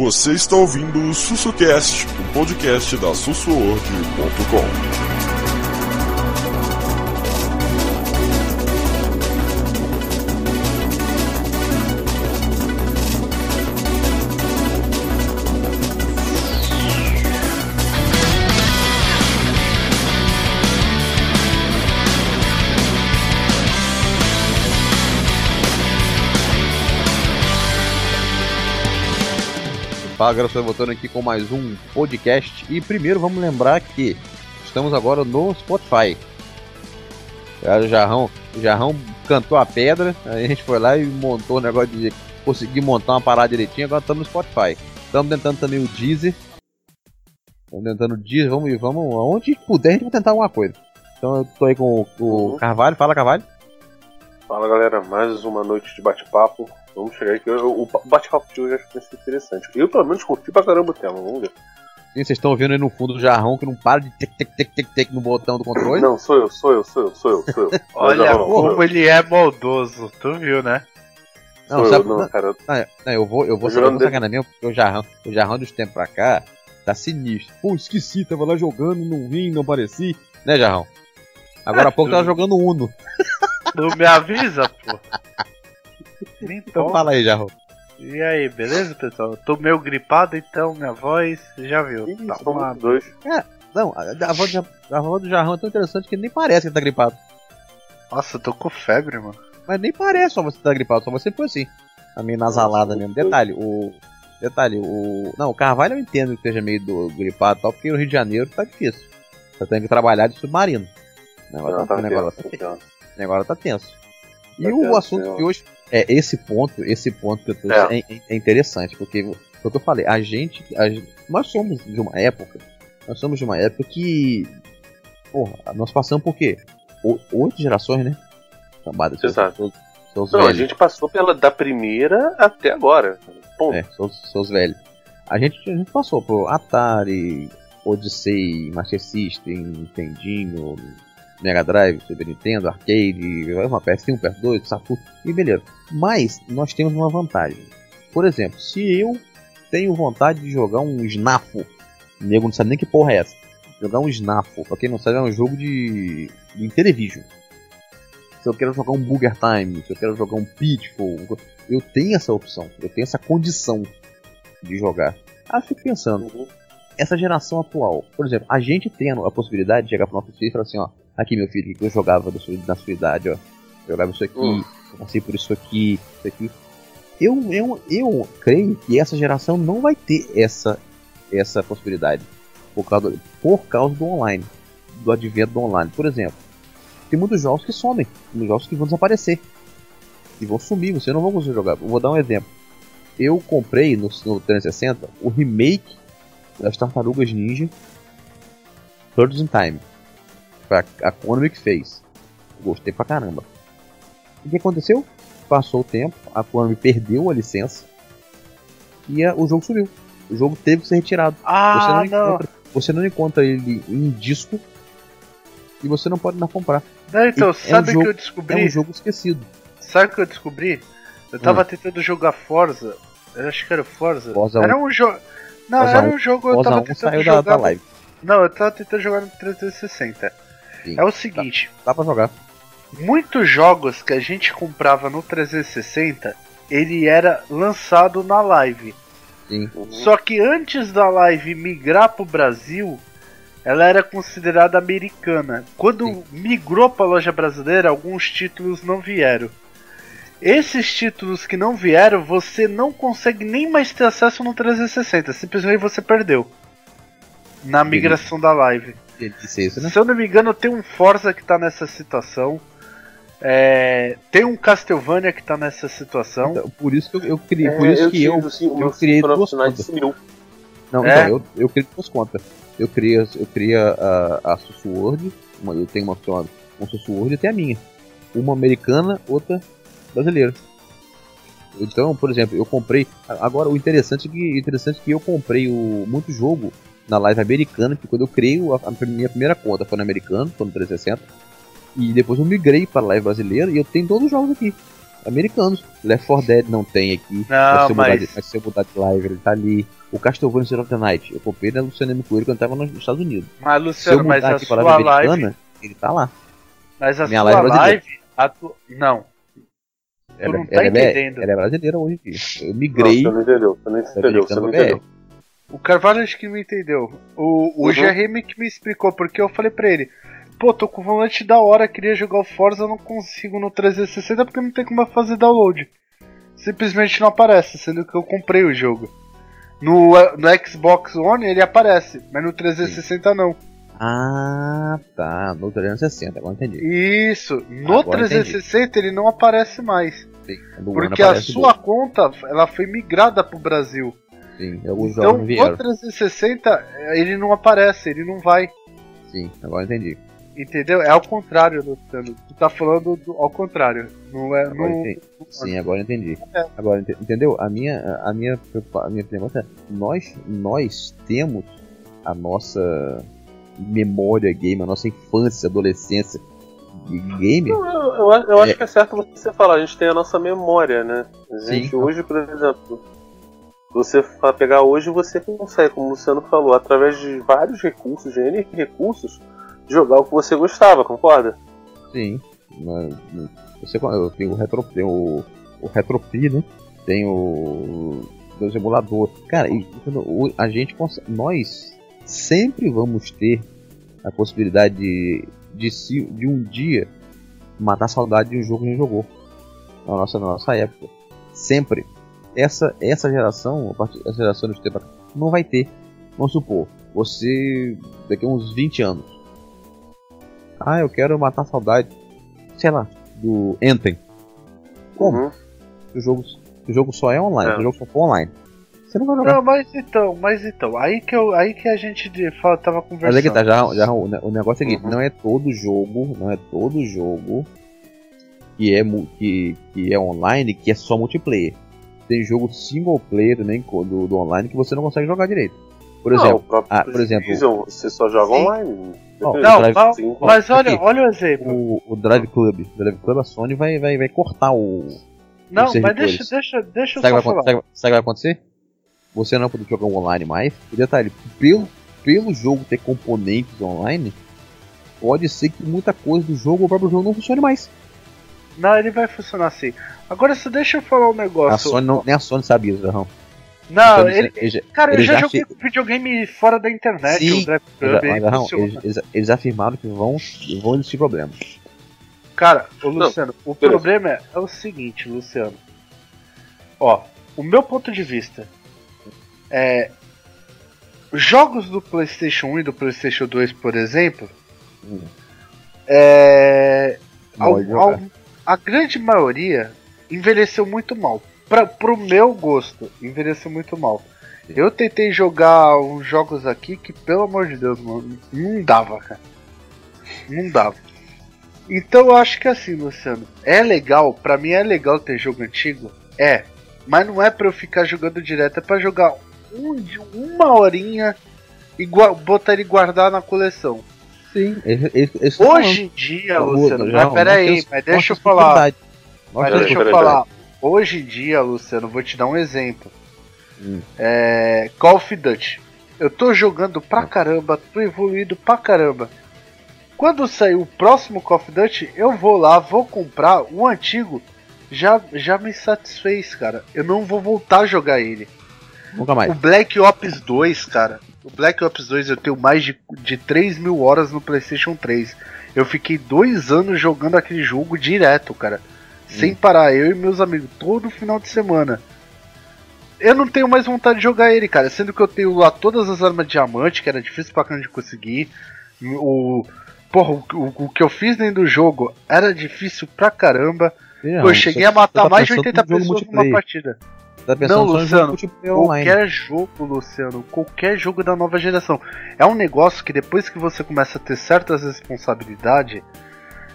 Você está ouvindo o SussuCast, o podcast da sussuorg.com. Fala galera, estou voltando aqui com mais um podcast. E primeiro vamos lembrar que estamos agora no Spotify. O Jarrão, o Jarrão cantou a pedra, a gente foi lá e montou o negócio de conseguir montar uma parada direitinho, agora estamos no Spotify. Estamos tentando também o Deezer. Estamos tentando o Deezer, vamos, vamos, aonde puder a gente vai tentar alguma coisa. Então eu tô aí com o, o Carvalho, fala Carvalho. Fala galera, mais uma noite de bate-papo. Vamos chegar aqui. O bate-papo de hoje acho que vai ser interessante. Eu, pelo menos, curti pra caramba o tema. Vamos ver. Sim, vocês estão vendo aí no fundo o jarrão que não para de tec, tec, tec, tec, tec no botão do controle? Não, sou eu, sou eu, sou eu, sou eu, sou eu. Olha como ele é maldoso, tu viu, né? Não, sabe, eu, não, cara. Não, não, eu vou, eu vou, eu vou sacar na minha, porque o jarrão, o jarrão dos tempos pra cá tá sinistro. Pô, esqueci, tava lá jogando, não vim, não apareci. Né, jarrão? Agora há pouco tava jogando Uno. Não me avisa, pô. Então fala aí, Jarro. E aí, beleza, pessoal? Eu tô meio gripado, então minha voz, já viu. Ih, tá uma dois. É, não, a, a, voz, a voz do Jarrão é tão interessante que nem parece que ele tá gripado. Nossa, eu tô com febre, mano. Mas nem parece só você tá gripado, só você foi assim. A meio nasalada mesmo. Detalhe, o. Detalhe, o. Não, o Carvalho eu entendo que esteja meio do, gripado e tal, porque no Rio de Janeiro tá difícil. Você tem que trabalhar de submarino. O negócio, Não, tá, tá negócio, tenso, tá, tá tenso. negócio tá tenso. E Tá o tenso, assunto senhor. de hoje é esse ponto, esse ponto que eu trouxe é, é- é interessante, porque foi o que eu falei, a gente, a gente- nós somos de uma época, nós somos de uma época que, porra, nós passamos por quê? O- Oito gerações, né? Seus, Exato. seus, Não, a gente passou pela da primeira até agora. Ponto. É, seus, seus velhos. A gente, a gente passou por Atari, Odyssey, Master System, Nintendinho, Mega Drive, Super Nintendo, Arcade, uma PS1, PS2, Saturn, e beleza. Mas nós temos uma vantagem. Por exemplo, se eu tenho vontade de jogar um Snafo, o nego não sabe nem que porra é essa. Jogar um Snafo, pra quem não sabe, é um jogo de, de Intellivision. Se eu quero jogar um Booger Time, se eu quero jogar um Pitfall, eu tenho essa opção, eu tenho essa condição de jogar. Eu fico pensando, Uhum. essa geração atual, por exemplo, a gente tendo a possibilidade de chegar pro nosso filho e falar assim, ó, aqui meu filho, o que eu jogava sua- na sua idade, ó, eu jogava isso aqui, eu passei por isso aqui, isso aqui. Eu, eu, eu creio que essa geração não vai ter essa, essa possibilidade por causa, por causa do online, do advento do online. Por exemplo, tem muitos jogos que somem, muitos jogos que vão desaparecer, e vão sumir, você não vai conseguir jogar. Eu vou dar um exemplo. Eu comprei no, no 360 o remake das Tartarugas Ninja Turtles in Time. Foi a, Konami que fez. Gostei pra caramba. O que aconteceu? Passou o tempo, a Konami perdeu a licença e a- o jogo sumiu. O jogo teve que ser retirado. você, Ah, não não. Encontra, você não encontra ele em disco e você não pode mais comprar. Não, então, É um sabe o jogo- que eu É descobri? um jogo esquecido. Sabe o que eu descobri? Eu tava tentando jogar Forza. Eu acho que era Forza. Forza era um jogo. Não, Forza era 1. um jogo eu tava 1 tentando saiu da, jogar. da live. Não, eu tava tentando jogar no 360. Sim. É o seguinte, Dá pra jogar. muitos jogos que a gente comprava no 360, ele era lançado na live. Sim. Só que antes da live migrar pro Brasil, ela era considerada americana. Quando Sim. migrou pra loja brasileira, alguns títulos não vieram. Esses títulos que não vieram, você não consegue nem mais ter acesso no 360. Simplesmente você perdeu. Na migração da live. Disse isso, né? Se eu não me engano, tem um Forza que tá nessa situação. É, tem um Castlevania que tá nessa situação. Então, por isso que eu, eu criei, É, por isso que eu, assim, o meu criei duas contas. sumiu. não, É? então, eu, eu criei duas contas. Eu criei, eu criei a, a Susword, uma, eu tenho uma chamada uma Susword e tem a minha. Uma americana, outra brasileira. Então, por exemplo, eu comprei. Agora o interessante é que, interessante é que eu comprei o, muito jogo na live americana, que quando eu criei a, a minha primeira conta foi no americano, foi no 360. E depois eu migrei para a live brasileira e eu tenho todos os jogos aqui. americanos. Left 4 Dead não tem aqui. Não, se mas- mudar de, mas se eu mudar de live, ele tá ali. O Castlevania Zero of the Night, eu comprei da Luciana M. Coelho quando eu tava nos Estados Unidos. Mas, Luciano, mas a sua live live. americana, ele tá lá. Mas a Minha sua live é live. a tu- Não. Ela, não tá ela é- entendendo. ela é brasileira hoje em dia. Eu Não, migrei. você não entendeu, você não entendeu, você não americana entendeu. O Carvalho acho que não entendeu. O, o Uhum. GRM que me explicou, porque eu falei pra ele: Pô, tô com volante da hora, queria jogar o Forza, eu não consigo no 360 porque não tem como fazer download. Simplesmente não aparece, sendo que eu comprei o jogo. No, no Xbox One ele aparece, mas no 360 não. Ah, tá. No 360, agora entendi. Isso, no Agora 360 ele não aparece mais. Sim, Porque a sua conta ela foi migrada pro Brasil. Sim, alguns Então jogos vieram. 360 ele não aparece, ele não vai. Sim, agora entendi. Entendeu? É ao contrário, Luciano. Tu tá falando do- ao contrário. Não é. Agora Não, entendi. Sim, agora entendi. É. Agora, ente- entendeu? A minha, a minha, a minha pergunta é: nós, nós temos a nossa memória game, a nossa infância, adolescência de game? Eu, eu, acho- eu acho É. que é certo você falar, a gente tem a nossa memória, né? A gente Sim. hoje, por exemplo, você fa- pegar hoje, você consegue, como o Luciano falou, através de vários recursos, de N recursos, jogar o que você gostava, concorda? Sim. Você, eu tenho o Retro, tem o, o RetroPie, né? Tem o dos emuladores. Cara, a gente nós sempre vamos ter a possibilidade de, de, se, de um dia matar a saudade de um jogo que a gente jogou na nossa, na nossa época. Sempre. Essa, essa geração, essa geração de tempo, não vai ter. Vamos supor, você daqui a uns 20 anos. Ah, eu quero matar a saudade, sei lá, do Anthem. Como? Uhum. O jogo, o jogo só é online, É. o jogo só for online. Você não vai jogar. Não, mas então, mas então, aí que, eu, aí que a gente fala- tava conversando. Mas é que tá, já, já o, o negócio é o seguinte, Uhum. não é todo jogo, não é todo jogo que é, que, que é online que é só multiplayer. Tem jogo single player também co- do, do online que você não consegue jogar direito. Por Não, exemplo, ah, por exemplo- você só joga Sim. online. Depende. Não, Drive- mas, Sim. mas olha, aqui. olha o exemplo. o, o Drive Club, o Drive Club a Sony vai, vai, vai cortar o. Não, os mas deixa, deixa, deixa eu Sabe o só vai, falar. sabe, sabe o que vai acontecer? Você não vai poder jogar online mais. E detalhe, pelo, pelo jogo ter componentes online, pode ser que muita coisa do jogo, o próprio jogo não funcione mais. Não, ele vai funcionar assim. Agora, se deixa eu falar um negócio. A Sony não, nem a Sony sabe isso, Jarrão. Não, Então, ele, eles- cara, eu eles já já joguei fi- videogame fora da internet, Sim, o Drive Club, mas, funciona. eles, eles- eles afirmaram que vão, vão existir problemas. Cara, ô Luciano, o beleza. problema é, é o seguinte, Luciano. Ó, o meu ponto de vista é. Jogos do PlayStation 1 e do PlayStation 2, por exemplo, Hum. é. Ao- ao- a grande maioria envelheceu muito mal. Pra, pro meu gosto, envelheceu muito mal. Eu tentei jogar uns jogos aqui que, pelo amor de Deus, mano, não dava, cara. Não dava. Então eu acho que assim, Luciano, é legal, pra mim é legal ter jogo antigo, é, mas não é pra eu ficar jogando direto, é pra jogar um, uma horinha e botar ele guardar na coleção. Sim, Hoje em dia. Luciano, Jarrão, mas pera nós aí, temos- mas deixa eu falar. Mas deixa eu falar. Hoje em dia, Luciano, vou te dar um exemplo. Hum. É, Call of Duty. Eu tô jogando pra caramba, tô evoluído pra caramba. Quando sair o próximo Call of Duty, eu vou lá, vou comprar. O antigo já, já me satisfez, cara. Eu não vou voltar a jogar ele. Nunca mais. O Black Ops 2, cara. O Black Ops 2 eu tenho mais de, de 3 mil horas no PlayStation 3. Eu fiquei dois anos jogando aquele jogo direto, cara. Sem parar, eu e meus amigos, todo final de semana. Eu não tenho mais vontade de jogar ele, cara. Sendo que eu tenho lá todas as armas de diamante, que era difícil pra caramba de conseguir. O. Porra, o, o- o que eu fiz dentro do jogo era difícil pra caramba. Pô, eu cheguei a matar tá mais de pensando 80 num jogo pessoas numa partida. Tá Não, Luciano. Qualquer jogo, Luciano, qualquer jogo da nova geração. É um negócio que depois que você começa a ter certas responsabilidades,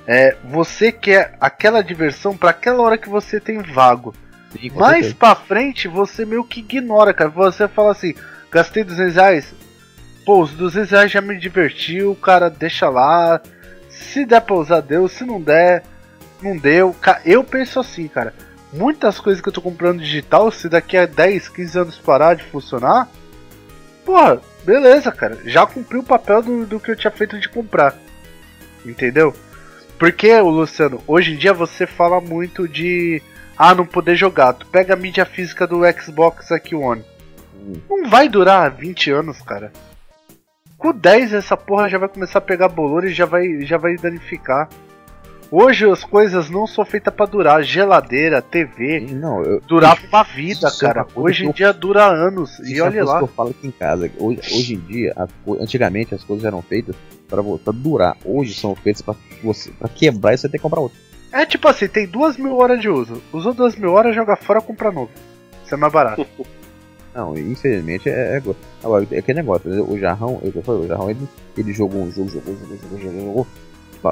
é, você quer aquela diversão pra aquela hora que você tem vago. Sim, Mais pra frente você meio que ignora, cara. Você fala assim, gastei 200 reais. Pô, os 200 reais já me divertiu, cara, deixa lá. Se der pra usar, deu. Se não der, não deu. Eu penso assim, cara. Muitas coisas que eu tô comprando digital, se daqui a 10, 15 anos parar de funcionar, porra, beleza, cara. Já cumpri o papel do, do que eu tinha feito de comprar. Entendeu? Porque, Luciano, hoje em dia você fala muito de. Ah, não poder jogar. Tu pega a mídia física do Xbox aqui One. Hum. Não vai durar 20 anos, cara. Com 10 essa porra já vai começar a pegar bolor e já vai, já vai danificar. Hoje as coisas não são feitas pra durar. Geladeira, TV, Não, eu, durava uma vida, é cara. Hoje em eu- dia dura anos. E é olha lá. que eu falo aqui em casa. Hoje, hoje em dia, as antigamente as coisas eram feitas para pra durar. Hoje são feitas para você pra quebrar e você ter que comprar outro. É tipo assim, tem duas mil horas de uso. Usou duas mil horas, joga fora, compra novo. Isso é mais barato. Não, infelizmente é, é, go- agora, é aquele negócio. O Jarrão, eu, falei, o Jarrão ele, ele jogou um jogo, jogou, jogou, jogou, jogou, jogou.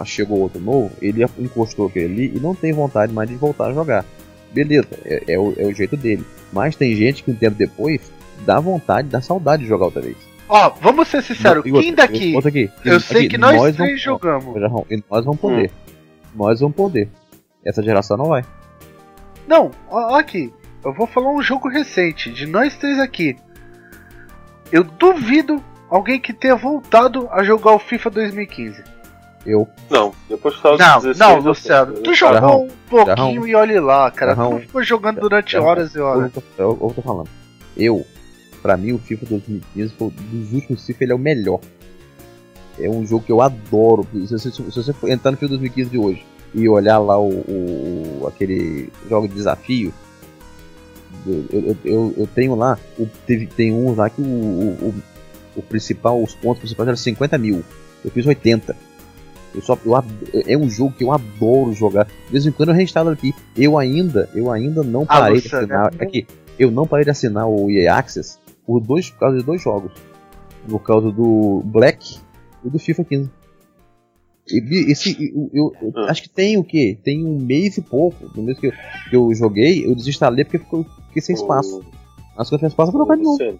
Chegou outro novo, ele encostou aquele ali e não tem vontade mais de voltar a jogar. Beleza, é, é o, é o jeito dele. Mas tem gente que um tempo depois dá vontade, dá saudade de jogar outra vez. Ó, vamos ser sinceros, outra- quem daqui? aqui, Eu aqui, sei que nós, vamos- três jogamos. E nós vamos poder. Nós vamos poder. Essa geração não vai. Não, ó, ó aqui. Eu vou falar um jogo recente, de nós três aqui. Eu duvido alguém que tenha voltado a jogar o FIFA 2015. Eu, Não, depois que tava Não, 16, não, eu- Luciano. Tu eu- jogou Jarrão, um pouquinho Jarrão, e olhe lá, cara. Jarrão, tu ficou jogando durante Jarrão, horas e eu, horas. tô- eu, eu tô falando. Eu, pra mim, o FIFA 2015 foi dos últimos FIFA, ele é o melhor. É um jogo que eu adoro. Se você, se você for entrar no FIFA 2015 de hoje e olhar lá o, o- aquele jogo de desafio, eu, eu, eu, eu tenho lá, o, teve, tem uns lá que o, o, o- principal, os pontos principais eram 50 mil. Eu fiz 80. Eu só, eu, é um jogo que eu adoro jogar. De vez em quando eu reinstalo aqui. Eu ainda, eu ainda não Ah, parei de Luciano, assinar. é- Aqui, eu não parei de assinar o EA Access por, dois, por causa de dois jogos. Por causa do Black e do FIFA 15. E, esse, eu, eu- eu Ah. acho que tem o quê? Tem um mês e pouco. No mês que eu, que eu joguei, eu desinstalei porque ficou, fiquei sem espaço. As coisas sem espaço eu vou colocar de novo. Luciano,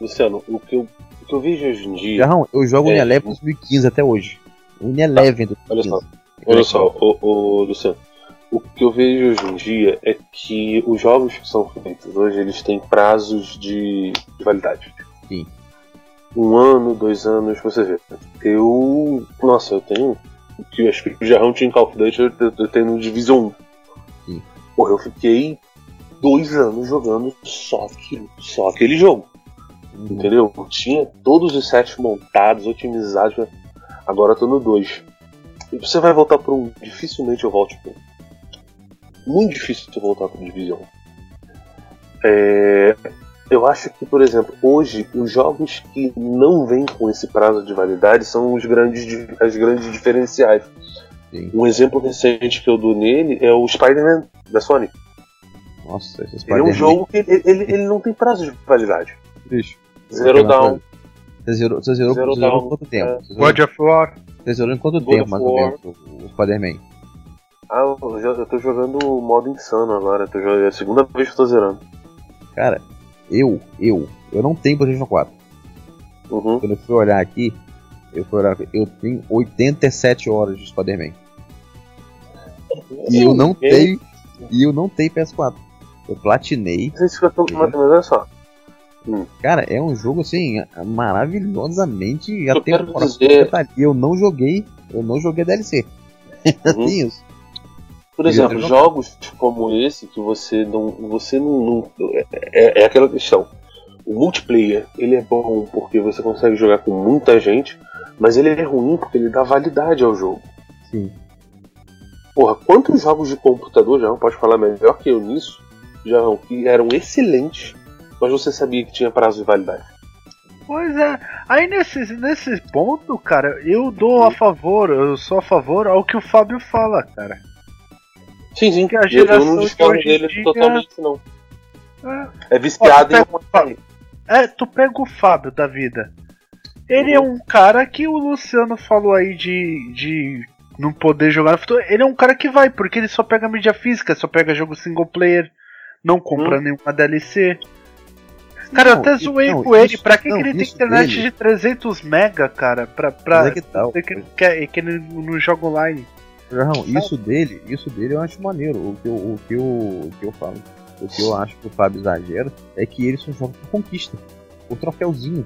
Luciano, o que, eu, o que eu vejo hoje em dia. Jarrão, eu jogo É. Uneleven 2015 até hoje. Uneleven Olha 2015. só, olha só, o, o, Luciano. O que eu vejo hoje em dia é que os jogos que são feitos hoje eles têm prazos de, de validade. Sim. Um ano, dois anos, você vê. Eu. Nossa, eu tenho. Que eu acho que o Jarrão tinha em Call of Duty, eu, eu, tenho no Division 1. Sim. Porra, eu fiquei dois anos jogando só aquilo, só aquele jogo. Entendeu? Eu tinha todos os sets montados, otimizados. Agora eu tô no 2. E você vai voltar 1. Um. Dificilmente eu volte pro 1. Um. Muito difícil eu voltar pro Division. É, eu acho que, por exemplo, hoje os jogos que não vêm com esse prazo de validade são os grandes, as grandes diferenciais. Sim. Um exemplo recente que eu dou nele é o Spider-Man da Sony. Nossa, esses Ele é um jogo que ele, ele, ele não tem prazo de validade. Bicho. Zero Down, Você zerou, você zerou, Zero você zerou Dawn, em quanto tempo? é. Você God of War. você zerou em quanto God tempo, mais ou menos, o Spider-Man? Ah, eu, já, eu tô jogando o modo insano agora. eu Tô jogando, é a segunda vez que eu tô zerando. Cara, eu, eu, eu não tenho PlayStation 4. Uhum. Quando eu fui olhar aqui, eu fui olhar, eu tenho 87 horas de Spider-Man. E eu não tenho, e eu não tenho PS4. Eu platinei. Mas olha só. Cara, é um jogo assim maravilhosamente até dizer- Eu não joguei, eu não joguei DLC. Uhum. Tem isso. Por exemplo, não- jogos como esse que você não. Você não. não- é, é aquela questão. O multiplayer, ele é bom porque você consegue jogar com muita gente, mas ele é ruim porque ele dá validade ao jogo. Sim. Porra, quantos jogos de computador, já pode falar melhor que eu nisso, já que eram excelentes, mas você sabia que tinha prazo de validade. Pois é, aí nesse, nesse ponto, cara, eu dou a favor, eu sou a favor ao que o Fábio fala, cara. Sim, sim, Que a eu- eu geração não discordo dele dia- totalmente, não. É, É viciado Ó, em tu pega- É, tu pega o Fábio da vida. Ele é um cara que o Luciano falou aí de, de não poder jogar no futuro. Ele é um cara que vai, porque ele só pega mídia física, só pega jogo single player, não compra nenhuma DLC. Cara, eu Não, até e- zoei não, com ele. Pra que, não, que ele tem internet dele- de 300 mega, cara? Pra, pra é que tal. que, que, que ele não joga online. Jarrão, isso dele, isso dele eu acho maneiro. O que eu, o que eu, o que eu falo, o que eu acho que o Fábio exagera é que ele só joga por conquista. O troféuzinho.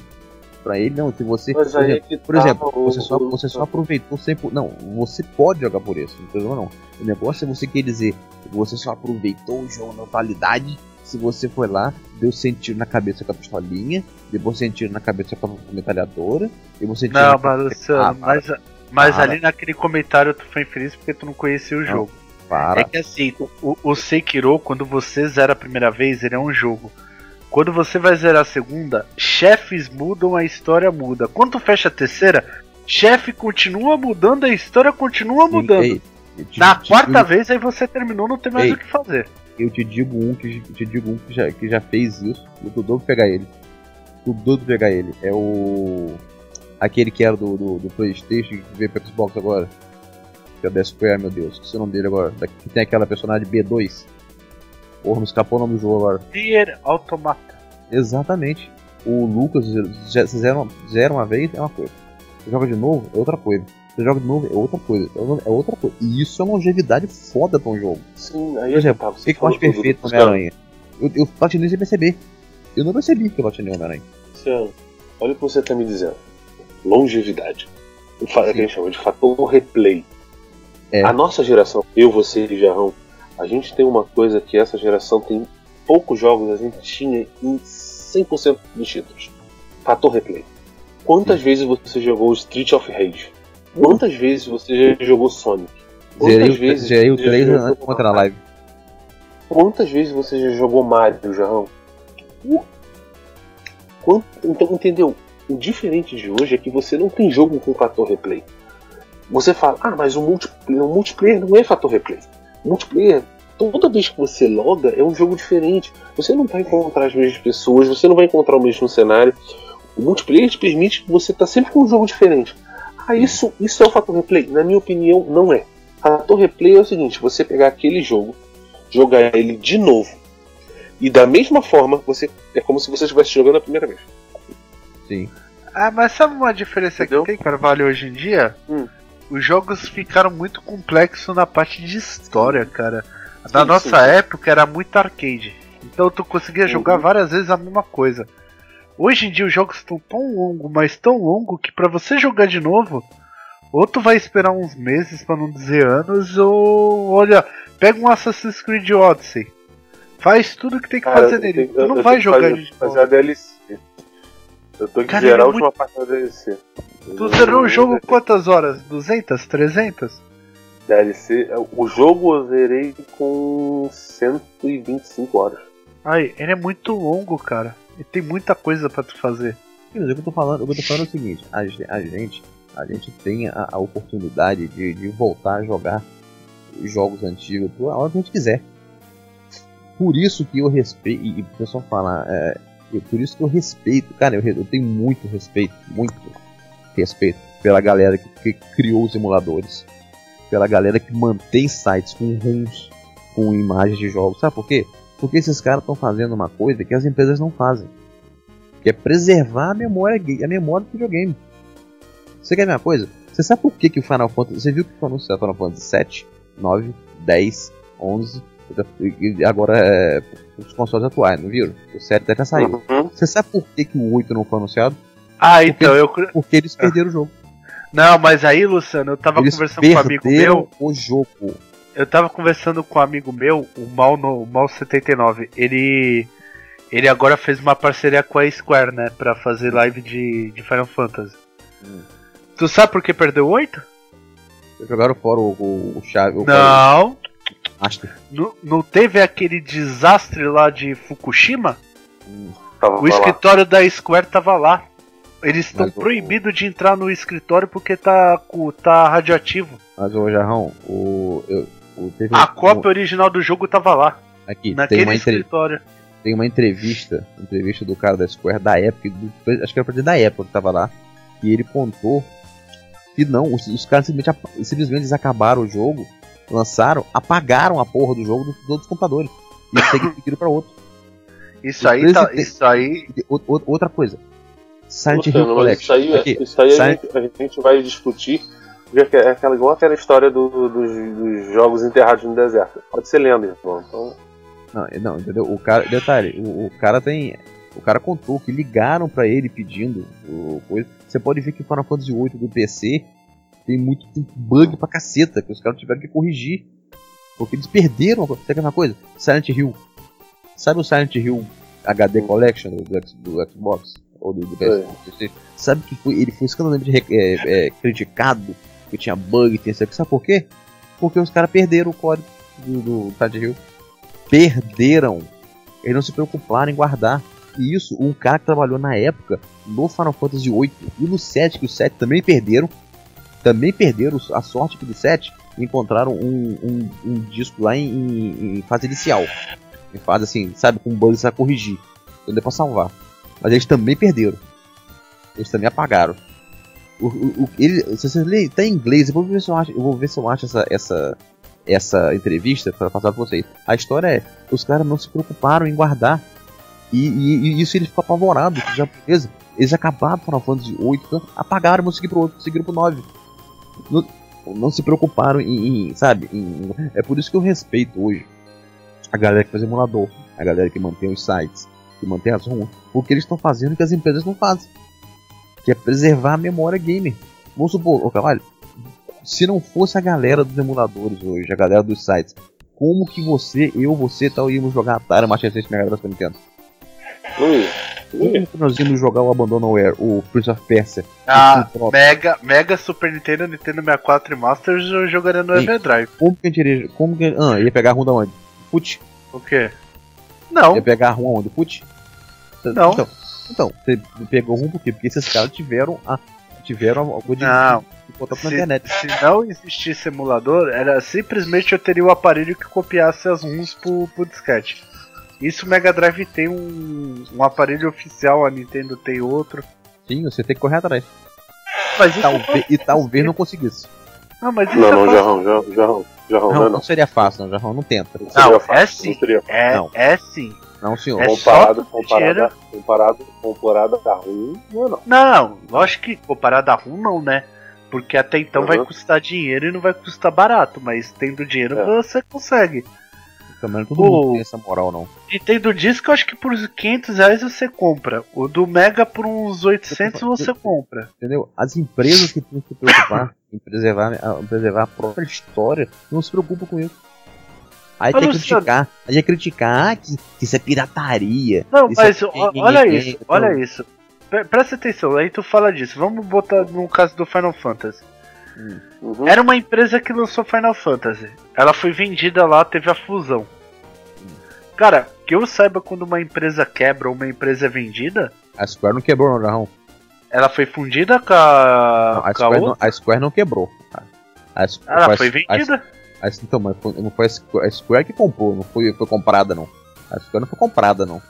Pra ele, não, se você. Mas por exemplo, por tá exemplo, o- você, só, você só aproveitou 100%. Não, você pode jogar por isso, não tem problema não. O negócio é você quer dizer que você só aproveitou o jogo na totalidade se você foi lá, deu 100 tiros na cabeça com a pistolinha, depois 100 tiros na cabeça com a metralhadora, e você tira Não, mas Luciano, mas, mas Para. ali naquele comentário tu foi infeliz porque tu não conhecia o jogo. para. É que assim, o, o Sekiro, quando você zera a primeira vez, ele é um jogo. Quando você vai zerar a segunda, chefes mudam, a história muda. Quando tu fecha a terceira, chefe continua mudando, a história continua mudando. Ei, te- Na te- quarta eu- vez, aí você terminou, não tem mais Ei. o que fazer. Eu te digo um que, te digo um que, já, que já fez isso. Eu tô doido pegar ele. Tô doido pegar ele. É o. Aquele que era do, do, do Playstation que veio pro Xbox agora. Que é o da Square, meu Deus. Esqueci o nome dele agora. Da- Que tem aquela personagem B2. Porra, me escapou o nome do jogo agora. Nier Automata. Exatamente. O Lucas, fizeram, fizeram uma vez, é uma coisa. Você joga de novo, é outra coisa. Você joga de novo, é outra coisa. É outra coisa. E isso é uma longevidade foda pra um jogo. Sim, aí Por exemplo, tá, o que, que eu acho perfeito no. Homem-Aranha? Eu, eu platinei sem perceber. Eu não percebi que eu platinei o Homem-Aranha. Luciano, olha o que você tá me dizendo. Longevidade. O Sim. que a gente chama de fator replay. É. A nossa geração, eu, você e Jarrão, a gente tem uma coisa que essa geração tem poucos jogos, a gente tinha em 100% dos títulos. Fator replay. Quantas vezes você jogou Street of Rage? Quantas vezes você já jogou Sonic? Quantas Zerei, vezes zerei o você já 3 jogou- antes de entrar na live. Quantas vezes você já jogou Mario, Jarrão? Uh! Quanto- Então, entendeu? O diferente de hoje é que você não tem jogo com fator replay. Você fala, ah, mas o multiplayer, o multiplayer não é fator replay. O multiplayer, toda vez que você loga, é um jogo diferente. Você não vai encontrar as mesmas pessoas, você não vai encontrar o mesmo cenário. O multiplayer te permite que você tá sempre com um jogo diferente. Ah, isso, isso é o fator replay? Na minha opinião, não é. Fator replay é o seguinte: você pegar aquele jogo, jogar ele de novo. E da mesma forma, você é como se você estivesse jogando a primeira vez. Sim. Ah, mas sabe uma diferença Entendeu? que tem, Carvalho, hoje em dia? Hum. Os jogos ficaram muito complexos na parte de história, cara. Na Sim, nossa sim. época era muito arcade. Então tu conseguia jogar Uhum. várias vezes a mesma coisa. Hoje em dia os jogos estão tão longos, mas tão longo que pra você jogar de novo, ou tu vai esperar uns meses, pra não dizer anos, ou olha, pega um Assassin's Creed Odyssey. Faz tudo que tem que Cara, fazer nele. tenho- Tu não vai jogar fazer, de fazer novo. a DLC. Eu tô que zerar é a última parte da DLC. Tu zerou o jogo quantas horas? 200? 300? DLC. O jogo eu zerei com 125 horas. Ai, ele é muito longo, cara. E tem muita coisa pra tu fazer. Sim, mas o que eu tô falando, o que eu tô falando é o seguinte, a, a gente, a gente tem a, a oportunidade de, de voltar a jogar os jogos antigos a hora que a gente quiser. Por isso que eu respeito, e e o pessoal fala, é, eu- por isso que eu respeito, cara, eu, eu tenho muito respeito, muito respeito pela galera que, que criou os emuladores, pela galera que mantém sites com ROMs, com imagens de jogos, sabe por quê? Porque esses caras estão fazendo uma coisa que as empresas não fazem que é preservar a memória, a memória do videogame. Você quer ver uma coisa? Você sabe por que, que o Final Fantasy. Você viu que foi anunciado Final Fantasy 7, 9, 10, 11, e e agora é os consoles atuais, não viram? O 7 até saiu. Uhum. Você sabe por que, que o 8 não foi anunciado? Ah, então eu. Porque eles perderam o jogo. Não, mas aí, Luciano, eu tava Eles conversando com um amigo meu. o jogo. Eu tava conversando com um amigo meu, o Mal, no, o Mal 79. Ele. Ele agora fez uma parceria com a Square, né? Pra fazer live de, de Final Fantasy. Hum. Tu sabe por que perdeu 8? Vocês jogaram fora o, o, o chave. O Não. Não, não teve aquele desastre lá de Fukushima? Hum, Tava O pra lá. escritório da Square tava lá. Eles estão proibidos de entrar no escritório porque tá, co- tá radioativo. Mas o Jarrão, o. Eu, o teve A um- cópia original do jogo tava lá, Aqui, tem naquele uma, entre, escritório. tem uma entrevista, entrevista do cara da Square da época, do- acho que era pra dizer da época que tava lá, e ele contou que não, os, os caras simplesmente, simplesmente eles acabaram o jogo, lançaram, apagaram a porra do jogo dos outros computadores e seguiram pra outro. Isso aí, tá, isso aí. E outra coisa, Silent Hill mas isso Collection. aí, é- Aqui, isso aí a, Silent- gente, a gente vai discutir É aquela, igual aquela história do, do, dos, dos, jogos enterrados no deserto. Pode ser lenda, irmão. Então... Não, não, entendeu? O cara, detalhe, o, o cara tem. O cara contou que ligaram para ele pedindo o, coisa. Você pode ver que o Final Fantasy VIII do PC tem muito tem bug pra caceta, que os caras tiveram que corrigir. Porque eles perderam. Sabe uma coisa? Silent Hill. Sabe o Silent Hill HD Collection do, do Xbox? Ou do, do PS, Sabe que foi, ele foi escandalosamente é, é, criticado que tinha bug, tinha isso aqui. Sabe por quê? Porque os caras perderam o código do, do Silent Hill. Perderam. Eles não se preocuparam em guardar. E isso, um cara que trabalhou na época no Final Fantasy VIII e no 7, que o 7 também perderam. Também perderam a sorte do 7 encontraram um, um, um disco lá em, em, em, fase inicial. Em fase assim, sabe, com bugs a corrigir. Então deu pra salvar. Mas eles também perderam. Eles também apagaram. O, o, o, ele, se você lê, tá em inglês, eu vou ver se eu acho, eu vou ver se eu acho essa, essa, essa entrevista para passar pra vocês. A história é: os caras não se preocuparam em guardar. E, e, e isso ele ficou apavorado, já beleza. Eles acabaram Final Fantasy 8, apagaram, vão seguir 8, seguiram pro 9. Não, não se preocuparam em, em sabe? Em, é por isso que eu respeito hoje a galera que faz emulador, a galera que mantém os sites, que mantém as ROMs, porque eles estão fazendo o que as empresas não fazem que é preservar a memória gamer. Vamos supor, ô Cavalho, se não fosse a galera dos emuladores hoje, a galera dos sites, como que você, eu, você tal, íamos jogar Atari, Master System Mega Drive Super Nós íamos jogar o Abandonware, o Prince of Persia? Ah, Mega, Mega Super Nintendo, Nintendo 64 e Masters eu jogaria no Everdrive. Como que a gente iria, como que, ah, ia pegar a runda onde? Put? O quê? Não. Ia pegar a rua onde? Put? Não. Então, então, você pegou ruim por quê? Porque esses caras tiveram a tiveram algo de, não, internet. Se não existisse emulador, era simplesmente eu teria o aparelho que copiasse as ROMs pro, pro disquete. Isso o Mega Drive tem um, um aparelho oficial, a Nintendo tem outro. Sim, você tem que correr atrás. Mas e talvez, e talvez não conseguisse. Não, mas isso não, não, é Jarrão, Jarrão, Jarrão, Jarrão, não, não, seria fácil, não, Jarrão, não tenta. Não, é sim. É, é sim. Não, senhor. É comparado, comparado, comparado, comparado a rum, não, não. Não, lógico que comparado a rum não, né? Porque até então uhum. vai custar dinheiro e não vai custar barato, mas tendo dinheiro é. você consegue. Também todo mundo tem essa moral, não. E tendo disco, eu acho que por 500 reais você compra. O do Mega por uns 800 você compra. Entendeu? As empresas que têm que se preocupar em preservar, preservar a própria história não se preocupam com isso. Aí quer criticar, aí é criticar que, que isso é pirataria. Não, mas é olha isso, então... olha isso. Presta atenção, aí tu fala disso. Vamos botar no caso do Final Fantasy. Hum. Uhum. Era uma empresa que lançou Final Fantasy. Ela foi vendida lá, teve a fusão. Cara, que eu saiba quando uma empresa quebra ou uma empresa é vendida. A Square não quebrou, não. Ela foi fundida com a. Não, a, Square, não, a Square não quebrou. A, a, ela foi vendida? então, mas não foi a Square que comprou, não foi, foi comprada não. A Square não foi comprada não.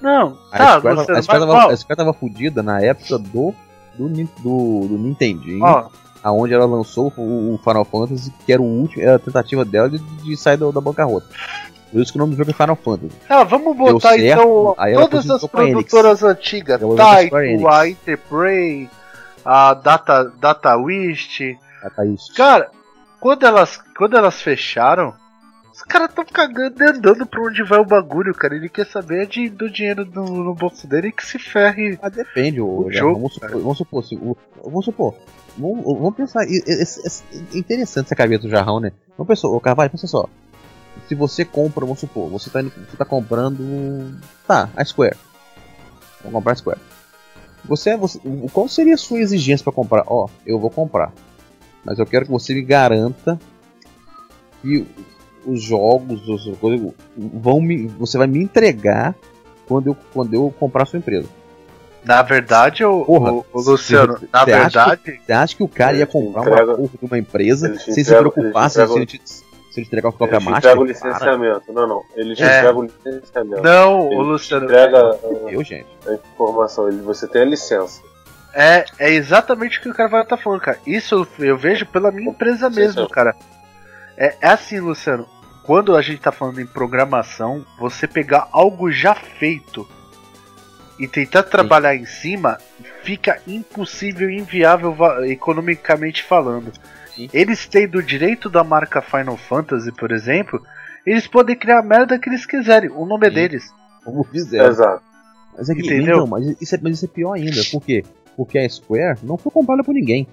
Não, a tá, Square, você a Square, tava, a Square tava fudida na época do do, do, do Nintendinho, ó. Aonde ela lançou o, o, Final Fantasy, que era o último, era a tentativa dela de, de sair da, da bancarrota. Por isso que o nome do jogo é Final Fantasy. Ah, vamos botar certo, então todas as produtoras antigas, Taito, a Interplay, a Data, Data Wish. Data Wish. Cara, quando elas, quando elas fecharam, os caras tão cagando e andando pra onde vai o bagulho, cara. Ele quer saber de, do dinheiro do, no bolso dele e que se ferre. Ah, depende, o, o jogo. Vamos supor, vamos supor, se, o, vamos supor. Vamos, vamos pensar. É, é, interessante essa cabeça do jarrão, né? Vamos pensar, ô Carvalho, pensa só. Se você compra, vamos supor, você tá, você tá comprando. Tá, a Square. Vamos comprar a Square. Você, você, qual seria a sua exigência para comprar? Ó, eu vou comprar. Mas eu quero que você me garanta que os jogos, as coisas vão me, você vai me entregar quando eu, quando eu comprar a sua empresa. Na verdade, o, porra, o, o Luciano, na verdade. Que, você acha que o cara ia comprar entrega, uma porra de uma empresa sem se preocupar se, ele te, se ele entregar a própria marca? Ele entrega o licenciamento. Não, não. Ele te é. entrega o licenciamento. Não, ele o Luciano. entrega eu, gente. a informação. Ele, você tem a licença. É, é exatamente o que o cara vai estar tá falando, cara. Isso eu vejo pela minha empresa mesmo, cara. É, é assim, Luciano. Quando a gente tá falando em programação, você pegar algo já feito e tentar trabalhar em cima, fica impossível inviável economicamente falando. Sim. Eles tendo o direito da marca Final Fantasy, por exemplo, eles podem criar a merda que eles quiserem. O nome é Sim. deles. Como fizeram. Exato. Mas é que, Entendeu? Não, mas isso, é, mas isso é pior ainda. Por quê? Porque a Square não foi comprada por ninguém.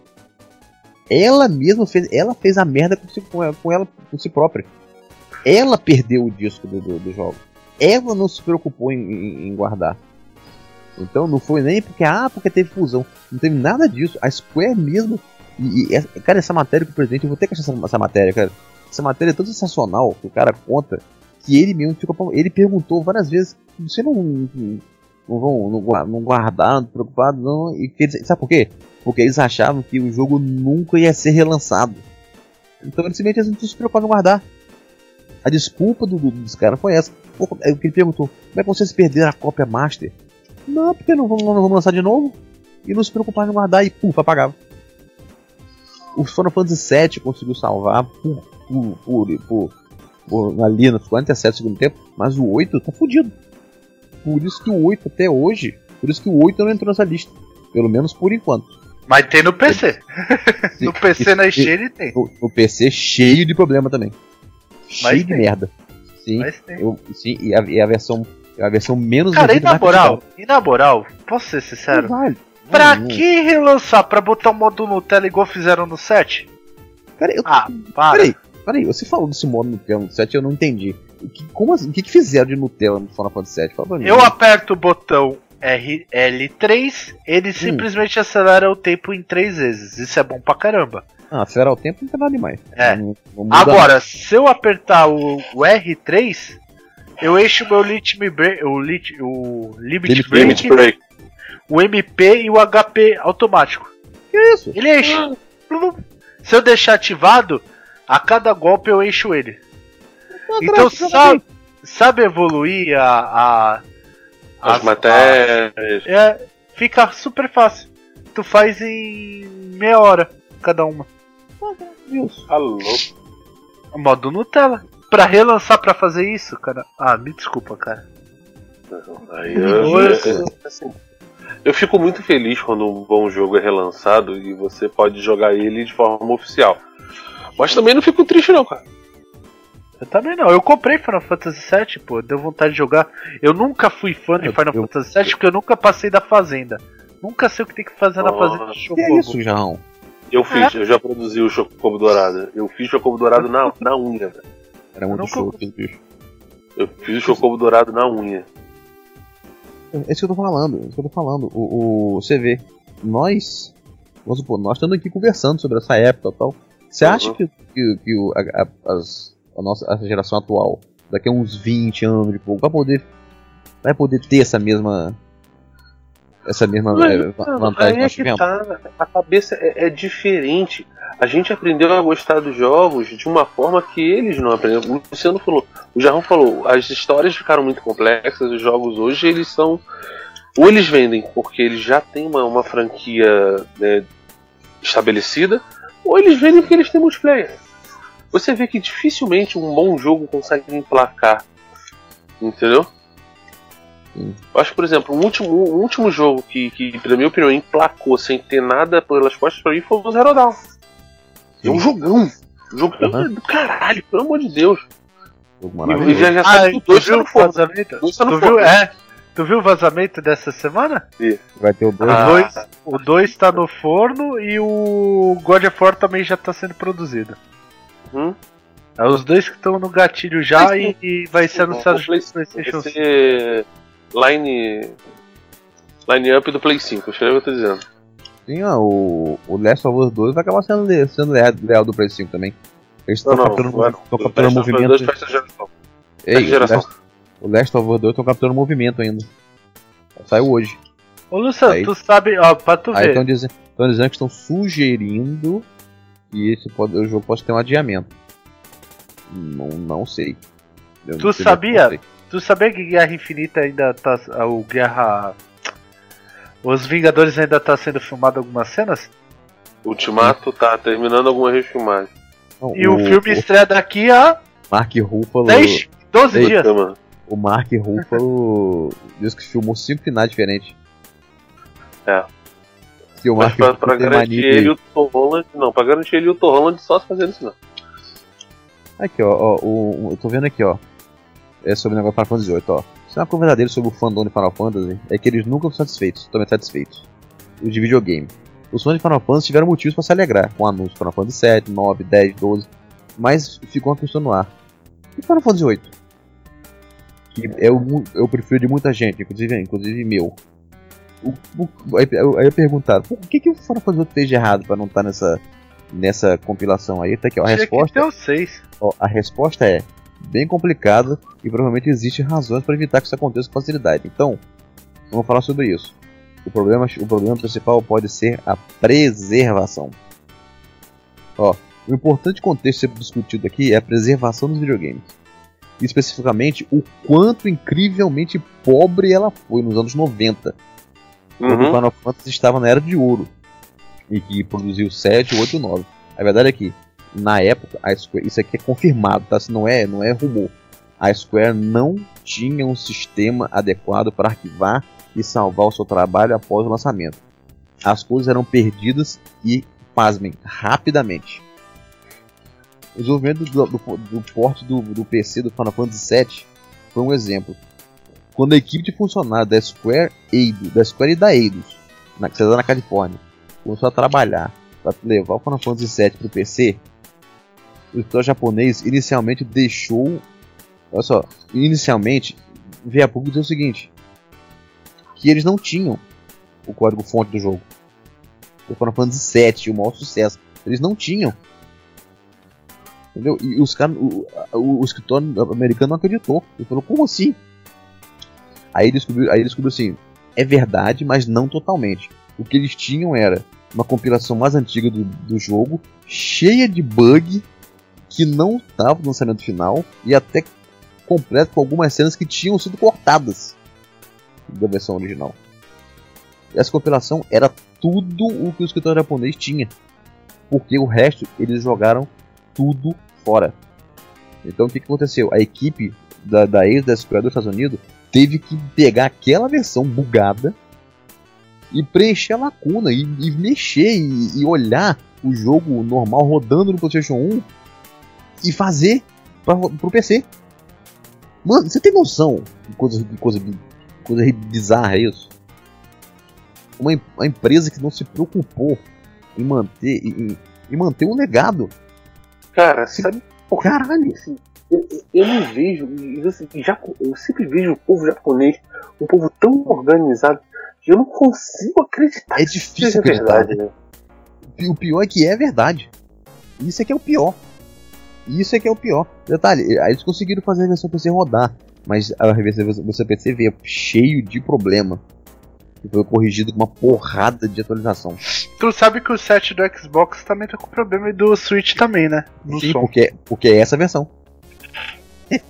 Ela mesma fez, ela fez a merda com, si, com ela com si própria. Ela perdeu o disco do, do, do jogo. Ela não se preocupou em, em- em guardar. Então não foi nem porque, ah, porque teve fusão. Não teve nada disso. A Square mesmo. E, e cara, essa matéria que o presidente, eu vou ter que achar essa, essa matéria, cara. Essa matéria é tão sensacional que o cara conta que ele mesmo ficou. Ele perguntou várias vezes: você não, não, vão não, gua- não guardar, não preocupado, não. E eles, sabe por quê? Porque eles achavam que o jogo nunca ia ser relançado. Então eles simplesmente não se preocupavam em guardar. A desculpa do, do- dos caras foi essa. Pô, o ele perguntou: como é que vocês perderam a cópia master? Não, porque não vamos, não vamos lançar de novo. E não se preocuparam em guardar e puf, apagava. O Final Fantasy VII conseguiu salvar por, por, por, por, por ali nos 47 segundos tempo, mas o 8 tá fudido. Por isso que o 8 até hoje, por isso que o 8 não entrou nessa lista. Pelo menos por enquanto. Mas tem no PC. No PC na E- ele tem. No, no PC cheio de problema também. Cheio de tem. merda. Sim, eu, sim e, a, e a versão a versão menos Cara, e na moral, e na moral, posso ser sincero? Não vale. Pra Não, não. que relançar? Pra botar o modo Nutella igual fizeram no 7? Cara, eu, Ah, para. peraí, peraí, você falou desse modo Nutella no 7 eu não entendi. O que, como assim? O que, que fizeram de Nutella no Final Fantasy 7? Fala pra mim. Eu aperto o botão R, L3, ele simplesmente acelera o tempo em 3 vezes. Isso é bom pra caramba. Ah, acelerar o tempo não tem nada demais. É. Não- não Agora, se eu apertar o, o R3, eu encho o meu lit break, o, lit, o limit, Limit break, Limit Break. o MP e o HP automático. Que isso? Ele enche. Plum. Se eu deixar ativado, a cada golpe eu encho ele. Então sabe, sabe evoluir a, a As as- matérias. É, fica super fácil. Tu faz em meia hora cada uma. Deus. Louco. Modo Nutella. Pra relançar pra fazer isso, cara. Ah, me desculpa, cara. Aí eu, assim, eu fico muito feliz quando um bom jogo é relançado e você pode jogar ele de forma oficial. Mas também não fico triste não, cara. Eu também não. Eu comprei Final Fantasy VII, pô. Deu vontade de jogar. Eu nunca fui fã de Final eu- Fantasy VII porque eu nunca passei da fazenda. Nunca sei o que tem que fazer na fazenda Que é isso, Jarrão? Eu fiz, eu já produzi o Chocobo Dourado. Eu fiz o Chocobo Dourado na, na unha, velho. Era muito show aquele bicho. Eu fiz o Chocobo Dourado na unha. É isso que eu tô falando, é isso que eu tô falando. O, o, você vê, nós, vamos supor, nós estamos aqui conversando sobre essa época e tal. Você acha Uhum. que, que, que o, a, a- as- a nossa a geração atual, daqui a uns 20 anos de pouco, vai poder, vai poder ter essa mesma. Essa mesma va- vantagem Aí é que tá. A cabeça é, é diferente. A gente aprendeu a gostar dos jogos de uma forma que eles não aprenderam. O Luciano falou, o Jarrão falou, as histórias ficaram muito complexas, os jogos hoje eles são. Ou eles vendem porque eles já têm uma, uma franquia né, estabelecida, ou eles vendem porque eles têm multiplayer. Você vê que dificilmente um bom jogo consegue emplacar. Entendeu? Sim. Eu acho que, por exemplo, o último, o último jogo que, que, na minha opinião, emplacou sem ter nada pelas costas pra mim foi o Zero Dawn. É um jogão. Um jogo Aham. do caralho, pelo amor de Deus. Jogo E maravilhoso. já, já Ah, sabe que o tu 2 viu tá no fogo. Dois tá no Tu fogo. viu? É. Tu viu o vazamento dessa semana? Vai ter o 2. Ah. dois. O 2 tá no forno e o God of War também já tá sendo produzido. Uhum. É os dois que estão no gatilho já e, e vai ser anunciado no PlayStation Vai 5. Line. Line up do Play 5, eu sei o que eu tô dizendo. Sim, ó, o, o Last of Us 2 vai acabar sendo, sendo leal, do Play 5 também. Eles estão capturando, é capturando Last of Us movimento. 2 pra essa geração. Ei, o geração. Last, o Last of Us 2 estão capturando movimento ainda. Saiu hoje. Ô Luciano, Aí- tu sabe, ó, pra tu Aí ver. estão dizendo, tão dizendo que estão sugerindo que esse pode, o jogo possa ter um adiamento. Não, não sei. Eu Tu não sei, sabia? Tu sabia que Guerra Infinita ainda tá. O Guerra. Os Vingadores ainda tá sendo filmado algumas cenas? Ultimato tá terminando alguma refilmagem. Não, E o, filme estreia daqui a Mark Ruffalo. 10, 12 Ei, dias. Mano. o Mark Ruffalo diz que filmou cinco finais diferentes. É. Que o Mas Mark pra, Ruffalo pra tem garantir ele e de... o Tom Holland. Não, pra garantir ele e o Tom Holland só se fazendo isso não. Aqui, ó, ó, o, o- eu tô vendo aqui, ó. É sobre o negócio do Final Fantasy VIII, ó. Se é uma coisa verdadeira sobre o fandom de Final Fantasy, é que eles nunca estão satisfeitos, totalmente satisfeitos. Os de videogame. Os fãs de Final Fantasy tiveram motivos para se alegrar com anúncios de Final Fantasy 7, 9, 10, 12, mas ficou uma questão no ar. E Final Fantasy 8? Que é o, eu prefiro de muita gente, inclusive, inclusive meu. O, o, aí, eu- aí perguntaram, por que, que o Final Fantasy 8 fez de errado para não estar nessa, nessa compilação aí? Tá aqui, ó, a que resposta. ter o 6. Ó, a resposta é bem complicada e provavelmente existem razões para evitar que isso aconteça com facilidade. Então, vamos falar sobre isso. O problema, o problema principal pode ser a preservação. Ó, o importante contexto ser discutido aqui é a preservação dos videogames. E especificamente o quanto incrivelmente pobre ela foi nos anos 90, quando o Uhum. Final Fantasy estava na era de ouro e que produziu 7, 8 e 9. A verdade é que, na época, a Square, isso aqui é confirmado, tá? Isso não é, não é rumor. A Square não tinha um sistema adequado para arquivar e salvar o seu trabalho após o lançamento. As coisas eram perdidas e, pasmem, rapidamente. O desenvolvimento do, do, do porte do, do PC do Final Fantasy VII foi um exemplo. Quando a equipe de funcionários da Square Eidos, da Square e da Eidos, na, que na Califórnia, começou a trabalhar para levar o Final Fantasy VII para o PC, o editor japonês inicialmente deixou. Olha só, inicialmente veio a público dizer o seguinte: que eles não tinham o código fonte do jogo. O Final Fantasy VII, o maior sucesso, eles não tinham. Entendeu? E os caras, o, o, o escritório americano não acreditou. Ele falou: como assim? Aí ele descobriu, aí ele descobriu assim: é verdade, mas não totalmente. O que eles tinham era uma compilação mais antiga do, do jogo, cheia de bug, que não estava no lançamento final, e até completo com algumas cenas que tinham sido cortadas da versão original. Essa compilação era tudo o que o escritor japonês tinha, porque o resto eles jogaram tudo fora. Então o que, que aconteceu? A equipe da, da ex da dos Estados Unidos teve que pegar aquela versão bugada e preencher a lacuna e, e mexer e, e olhar o jogo normal rodando no PlayStation 1 e fazer pra, pro PC. Mano, você tem noção de coisa, de coisa, de coisa bizarra isso? Uma, uma empresa que não se preocupou em manter, em, em manter o legado. Cara, sabe por que Caralho! assim, eu, eu não vejo, assim, já, eu sempre vejo o povo japonês, um povo tão organizado, que eu não consigo acreditar É que difícil seja acreditar. verdade, né? E o pior é que é verdade. Isso é que é o pior. Isso é que é o pior. Detalhe, aí eles conseguiram fazer a versão PC rodar, mas a versão PC veio cheio de problema. E foi corrigido com uma porrada de atualização. Tu sabe que o set do Xbox também tá com problema e do Switch também, né? No Sim, som. porque, porque é essa versão.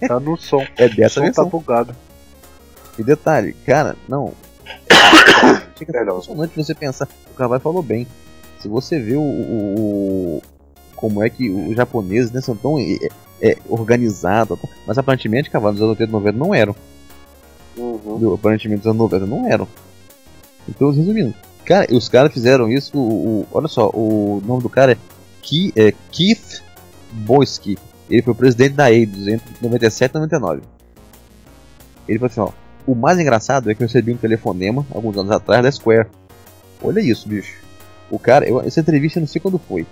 Tá no som. É O dessa som tá versão. bugado. E detalhe, cara, não. Fica É, não. impressionante você pensar. O Carvalho falou bem. Se você vê o, o- o- como é que os japoneses né, são tão é, é, organizados, mas aparentemente, Carvalho, nos anos 80 e 90 não eram. Uhum. Aparentemente nos anos 90 não eram. Então, resumindo, cara, os caras fizeram isso. O, o- olha só, o nome do cara é, Ki, é Keith Boyski. Ele foi presidente da Eidos entre 97 e 99. Ele falou assim: ó, o mais engraçado é que eu recebi um telefonema alguns anos atrás da Square. Olha isso, bicho. O cara, eu- essa entrevista eu não sei quando foi.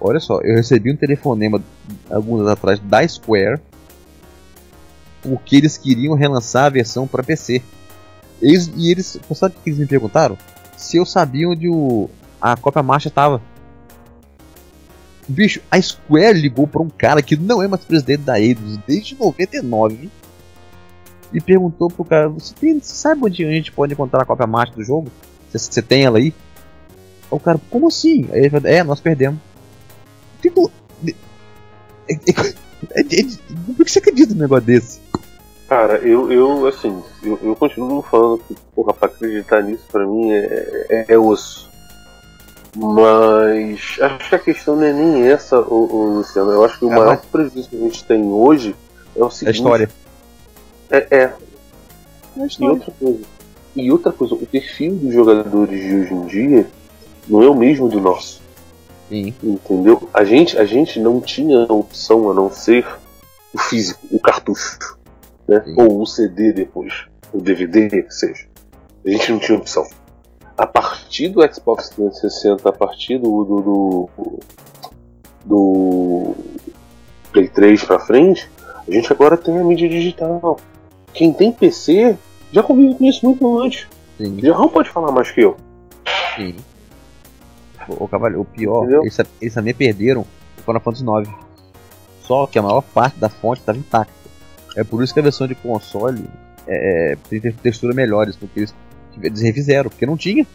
Olha só, eu recebi um telefonema alguns anos atrás da Square porque eles queriam relançar a versão para PC. Eles, e eles, sabe o que eles me perguntaram? Se eu sabia onde o, a cópia marcha estava. Bicho, a Square ligou para um cara que não é mais presidente da Eidos desde 99 e perguntou pro cara: Você, tem, você sabe onde a gente pode encontrar a cópia marcha do jogo? Você, você tem ela aí? O cara, como assim? Aí ele falou: É, nós perdemos. Tipo. É, é, é, é, por que você acredita num negócio desse? Cara, eu, eu assim, eu, eu continuo falando que, porra, pra acreditar nisso pra mim é, é, é osso. Mas acho que a questão não é nem essa, ô, ô, Luciano. Eu acho que o Ah, maior prejuízo que a gente tem hoje é o É a seguinte. história. É, é. É a E história. outra coisa. E outra coisa, o perfil dos jogadores de hoje em dia não é o mesmo do nosso. Sim. Entendeu? A gente, a gente não tinha opção a não ser o físico, o cartucho. Né? Sim. Ou o CD depois. O DVD, que seja. A gente não tinha opção. A partir do Xbox 360, a partir do. do, do, do Play 3 pra frente, a gente agora tem a mídia digital. Quem tem PC já convive com isso muito antes. Sim. Já não pode falar mais que eu. Sim. O, o pior, Entendeu? eles, eles também perderam o Final Fantasy IX. Só que a maior parte da fonte estava intacta. É por isso que a versão de console é, é, tem te- textura melhores, porque eles, eles refizeram, porque não tinha.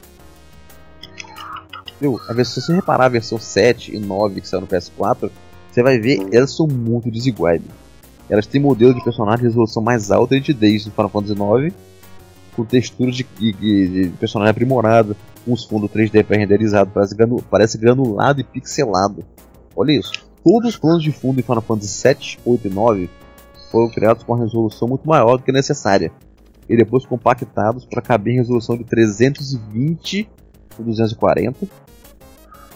A versão, se você reparar a versão 7 e 9 que saiu no PS4, você vai ver, elas são muito desiguais. Elas têm modelo de personagem de resolução mais alta e nitidez no Final Fantasy IX, com textura de, de- de- personagem aprimorada, os fundos 3D pré-renderizado, parece, granu- parece granulado e pixelado. Olha isso. Todos os planos de fundo em Final Fantasy 7, 8 e 9 foram criados com uma resolução muito maior do que necessária. E depois compactados para caber em resolução de 320 por 240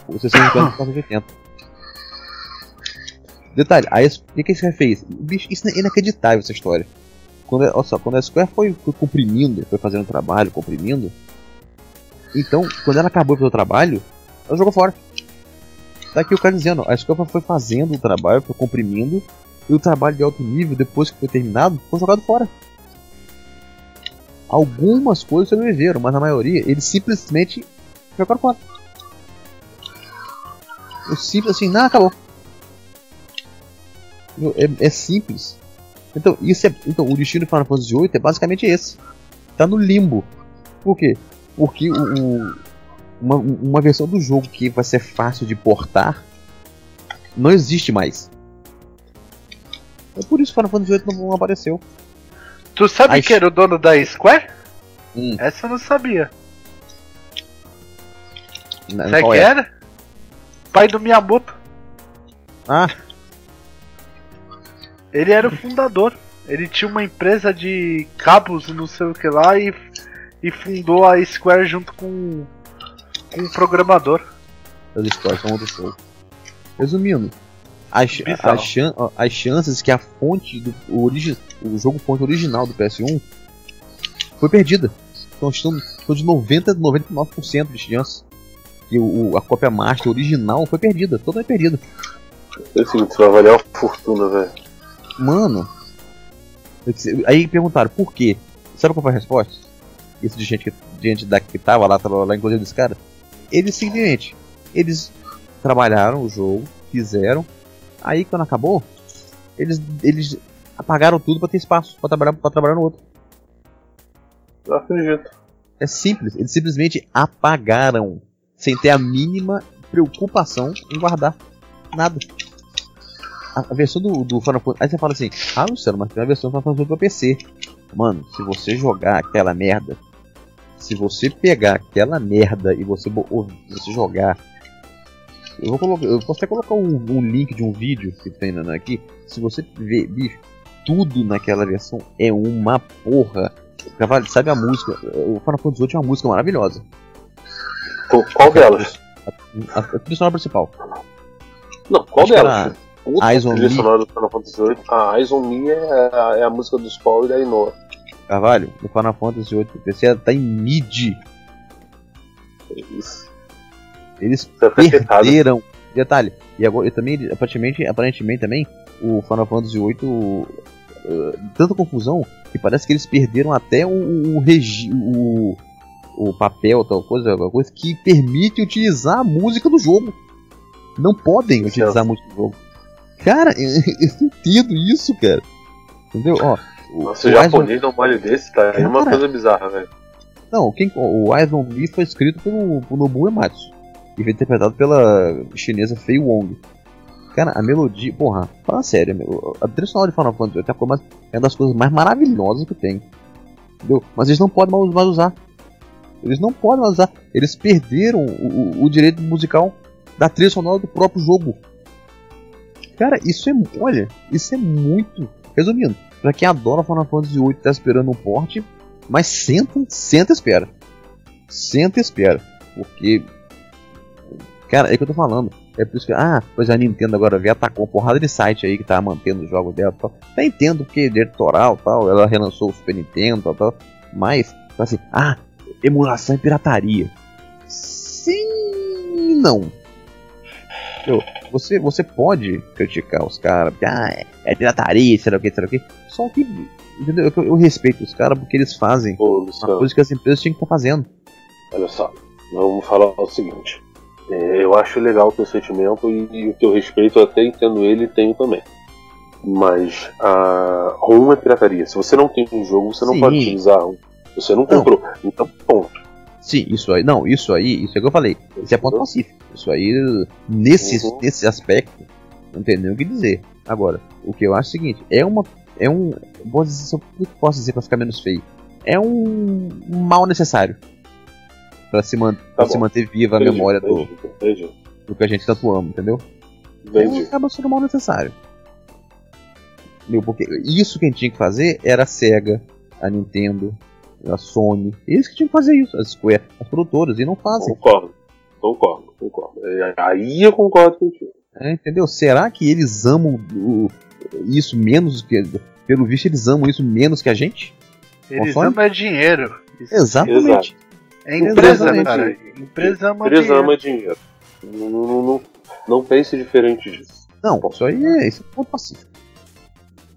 ou 650 por 480. Detalhe, aí o que, que esse cara fez? Bicho, isso é inacreditável essa história. Quando, olha só, quando a Square foi, foi comprimindo, foi fazendo trabalho, comprimindo, então, quando ela acabou o trabalho, ela jogou fora. Tá aqui o cara dizendo, a Square foi fazendo o trabalho, foi comprimindo, e o trabalho de alto nível, depois que foi terminado, foi jogado fora. Algumas coisas sobreviveram, mas a maioria, eles simplesmente jogaram fora. O simples assim, não, acabou. É, é simples. Então, isso é, então, o destino do Final Fantasy VIII é basicamente esse. Tá no limbo. Por quê? Porque o, uma, uma versão do jogo que vai ser fácil de portar não existe mais. É por isso que Final Fantasy VIII não, não apareceu. Tu sabe Ai, que era o dono da Square? Hum. Essa eu não sabia. Na- Sabe quem é? era? Pai do Miyamoto. Ah, Ele era o fundador. Ele tinha uma empresa de cabos e não sei o que lá e, e fundou a Square junto com, com um programador. as histórias são outro show. Resumindo, as, as, chan- as chances que a fonte do o, origi, o jogo fonte original do PS1 foi perdida. Então estão, estão de 90 a 99% de chance que o, a cópia master original foi perdida, perdida. É vai valer uma fortuna, velho. Mano, aí perguntaram por quê? Sabe qual foi a resposta? Isso de gente que, de gente da, que tava lá, tava lá inclusive desse cara. Eles simplesmente, eles trabalharam o jogo, fizeram, aí quando acabou, eles, eles apagaram tudo pra ter espaço, pra trabalhar, pra trabalhar no outro. Eu acredito. É simples, eles simplesmente apagaram, sem ter a mínima preocupação em guardar nada. A, a versão do, do Final Fantasy. Aí você fala assim, ah Luciano, mas tem uma versão do Final Fantasy pra PC. Mano, se você jogar aquela merda, se você pegar aquela merda e você, você jogar. Eu vou colocar. Eu posso até colocar um, um link de um vídeo que tem na- aqui. Se você ver, bicho, tudo naquela versão é uma porra. Cavalo, sabe a música? O Final Fantasy VIII é uma música maravilhosa. Qual, qual delas? A, a trilha sonora principal. Não, qual Acho delas? Puta, Eyes trilha sonora do Final Fantasy VIII. A Eyes on Me é a, é a música dos Paul e da Inoa. Carvalho, o Final Fantasy VIII pro PC tá em mid. Isso. Eles Isso é afetado. perderam. Detalhe, e agora e também, aparentemente, aparentemente também, o Final Fantasy VIII. eh, tanta confusão que parece que eles perderam até o, o, regi o, o papel, tal coisa, alguma coisa que permite utilizar a música do jogo. Não podem utilizar a música do jogo. Cara, não entendo isso, cara. Entendeu? Ó, o, Nossa, o o japonês não vale desse, tá? É uma coisa bizarra, velho. Não, quem, o Eyes on Me foi escrito pelo, pelo Nobu Ematsu e foi interpretado pela chinesa Fei Wong. Cara, a melodia, porra, fala sério, a trilha sonora de Final Fantasy VIII é mais- é uma das coisas mais maravilhosas que tem. Entendeu? Mas eles não podem mais, mais usar. Eles não podem mais usar. Eles perderam o, o- o direito musical da trilha sonora do próprio jogo. Cara, isso é. Olha, isso é muito. Resumindo, pra quem adora Final Fantasy VIII tá esperando um porte, mas senta, senta e espera. Senta e espera. Porque. Cara, é o que eu tô falando. É por isso que. Ah, pois a Nintendo agora veio atacou uma porrada de site aí que tá mantendo os jogos dela e tal. Até entendo porque eleitoral tal. Ela relançou o Super Nintendo tal, tal. Mas, assim, ah, emulação e pirataria. Sim não. Você, você pode criticar os caras, porque ah, é, é pirataria, sei lá o que, sei lá o que. Só que, entendeu? Eu, eu respeito os caras porque eles fazem Ô, uma coisa que as empresas tinham que estar fazendo. olha só. Vamos falar o seguinte. É, eu acho legal o teu sentimento e, e o teu respeito, eu até entendo ele e tenho também. Mas a ROM é pirataria. Se você não tem um jogo, você não Sim. pode utilizar um. Você não comprou. Então, ponto. Sim, isso aí. Não, isso aí, isso é que eu falei. Isso é ponto pacífico. Isso aí, nesse, Uhum. nesse aspecto, não tem nem o que dizer. Agora, o que eu acho é o seguinte: é uma. É um. Vou dizer, o que eu posso dizer pra ficar menos feio? É um, mal necessário. Pra se, man, pra bom. se manter viva a Entendi, memória do, entendi, entendi, do que a gente tanto ama, entendeu? Então entendi. acaba sendo mal necessário. Entendeu? Porque isso que a gente tinha que fazer era a SEGA, a Nintendo, a Sony. Eles que tinham que fazer isso, as Square, as produtoras, e não fazem. Concordo. Concordo, concordo. É, Aí eu concordo contigo. É, entendeu? Será que eles amam o- isso menos que. Pelo visto, eles amam isso menos que a gente? Eles Console? amam é dinheiro. Isso Exatamente. É empresa, Exatamente. cara. Empresa ama Empresa dinheiro. ama dinheiro. Não, não, não, não pense diferente disso. Não, isso aí é, isso é ponto pacífico.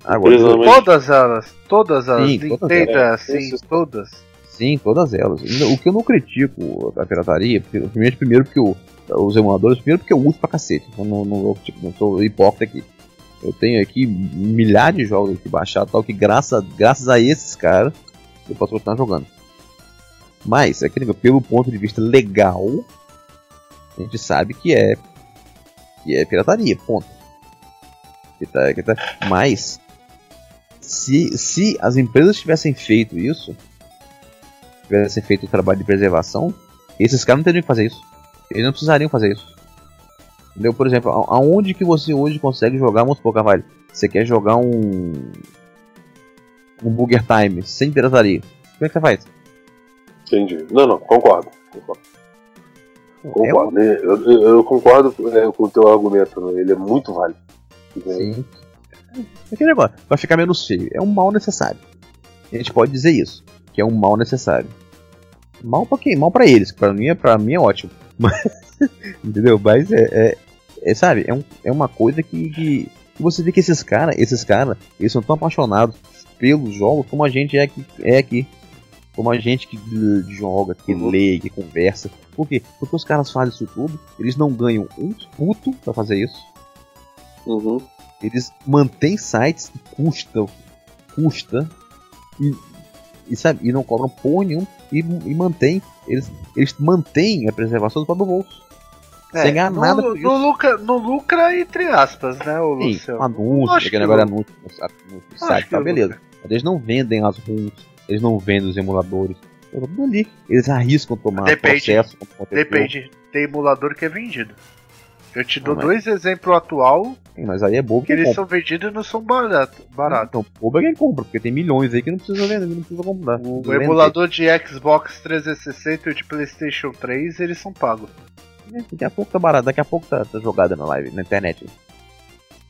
Agora, Todas elas, todas elas. Sim, todas Nintendo elas. assim, Esses- todas. Sim, todas elas. O que eu não critico a pirataria, porque- primeiro, primeiro porque eu, os emuladores, primeiro porque eu uso pra cacete. Eu não, não, tipo, não sou hipócrita aqui. Eu tenho aqui milhares de jogos aqui baixados, tal, que graças, graças a esses caras eu posso continuar jogando. Mas, é que, pelo ponto de vista legal, a gente sabe que é que é pirataria, ponto. Que tá, que tá, mas se, se as empresas tivessem feito isso, tivessem feito o trabalho de preservação, esses caras não teriam que fazer isso. Eles não precisariam fazer isso. Entendeu? Por exemplo, aonde que você hoje consegue jogar, vamos supor, Carvalho, você quer jogar um. um Burger Time sem pirataria. Como é que você faz? Entendi. Não, não, concordo. Concordo. É concordo. Eu, eu- eu concordo é, com o teu argumento, né? ele é muito válido. Sim. Aquele negócio, vai ficar menos feio. É um mal necessário. A gente pode dizer isso, que é um mal necessário. Mal pra quem? Mal pra eles, pra mim é, pra mim é ótimo. Mas, entendeu? Mas é, é, é, sabe, é, um, é uma coisa que, que, você vê que esses caras, esses caras, eles são tão apaixonados pelos jogos como a gente é aqui. É aqui. Como a gente que joga, que Uhum. lê, que conversa. Por quê? Porque os caras fazem isso tudo, eles não ganham um puto pra fazer isso. Uhum. Eles mantêm sites que custam, custa e, e, sabe, e não cobram porra nenhum e, e mantém, eles, eles mantêm a preservação do próprio bolso. sem ganhar no, nada no isso. lucra, no lucra entre aspas, né, o Sim, Luciano? anúncio, que negócio é não. anúncio no site, tá beleza. Eles não vendem as ROMs, eles não vendem os emuladores. Eles arriscam tomar Depende. processo. Depende, tem emulador que é vendido. Eu te dou mas- dois exemplos atual Mas aí é bobo que eles compra. são vendidos e não são barato. barato. Então, bobo é quem compra, porque tem milhões aí que não precisa vender, não precisa comprar. O Precisa emulador de Xbox 360 e o de PlayStation 3, eles são pagos. vender. Daqui a pouco tá barato, daqui a pouco tá, tá jogada na live, na internet.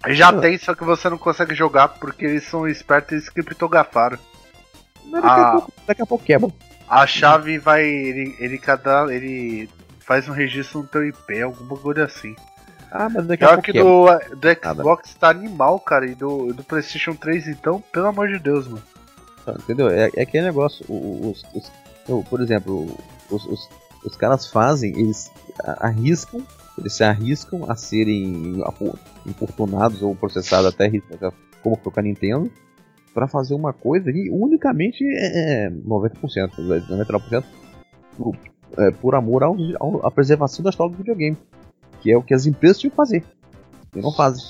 Já Ah. tem, só que você não consegue jogar porque eles são espertos e criptografaram. Mas daqui, Ah. a pouco, daqui a pouco quebra. A chave vai. Ele, ele cada. ele faz um registro no teu IP, alguma coisa assim. Ah, mas daqui a pouco que do, do Xbox tá animal, cara, e do, do PlayStation 3, então, pelo amor de Deus, mano. Entendeu? É, é aquele negócio. Os, os- eu, por exemplo, os, os, os caras fazem, eles arriscam, eles se arriscam a serem importunados ou processados até como foi com a Nintendo, pra fazer uma coisa que unicamente é 90%, 99% por, é, por amor ao, ao- à preservação da história do videogame. Que é o que as empresas tinham que fazer. E não fazem.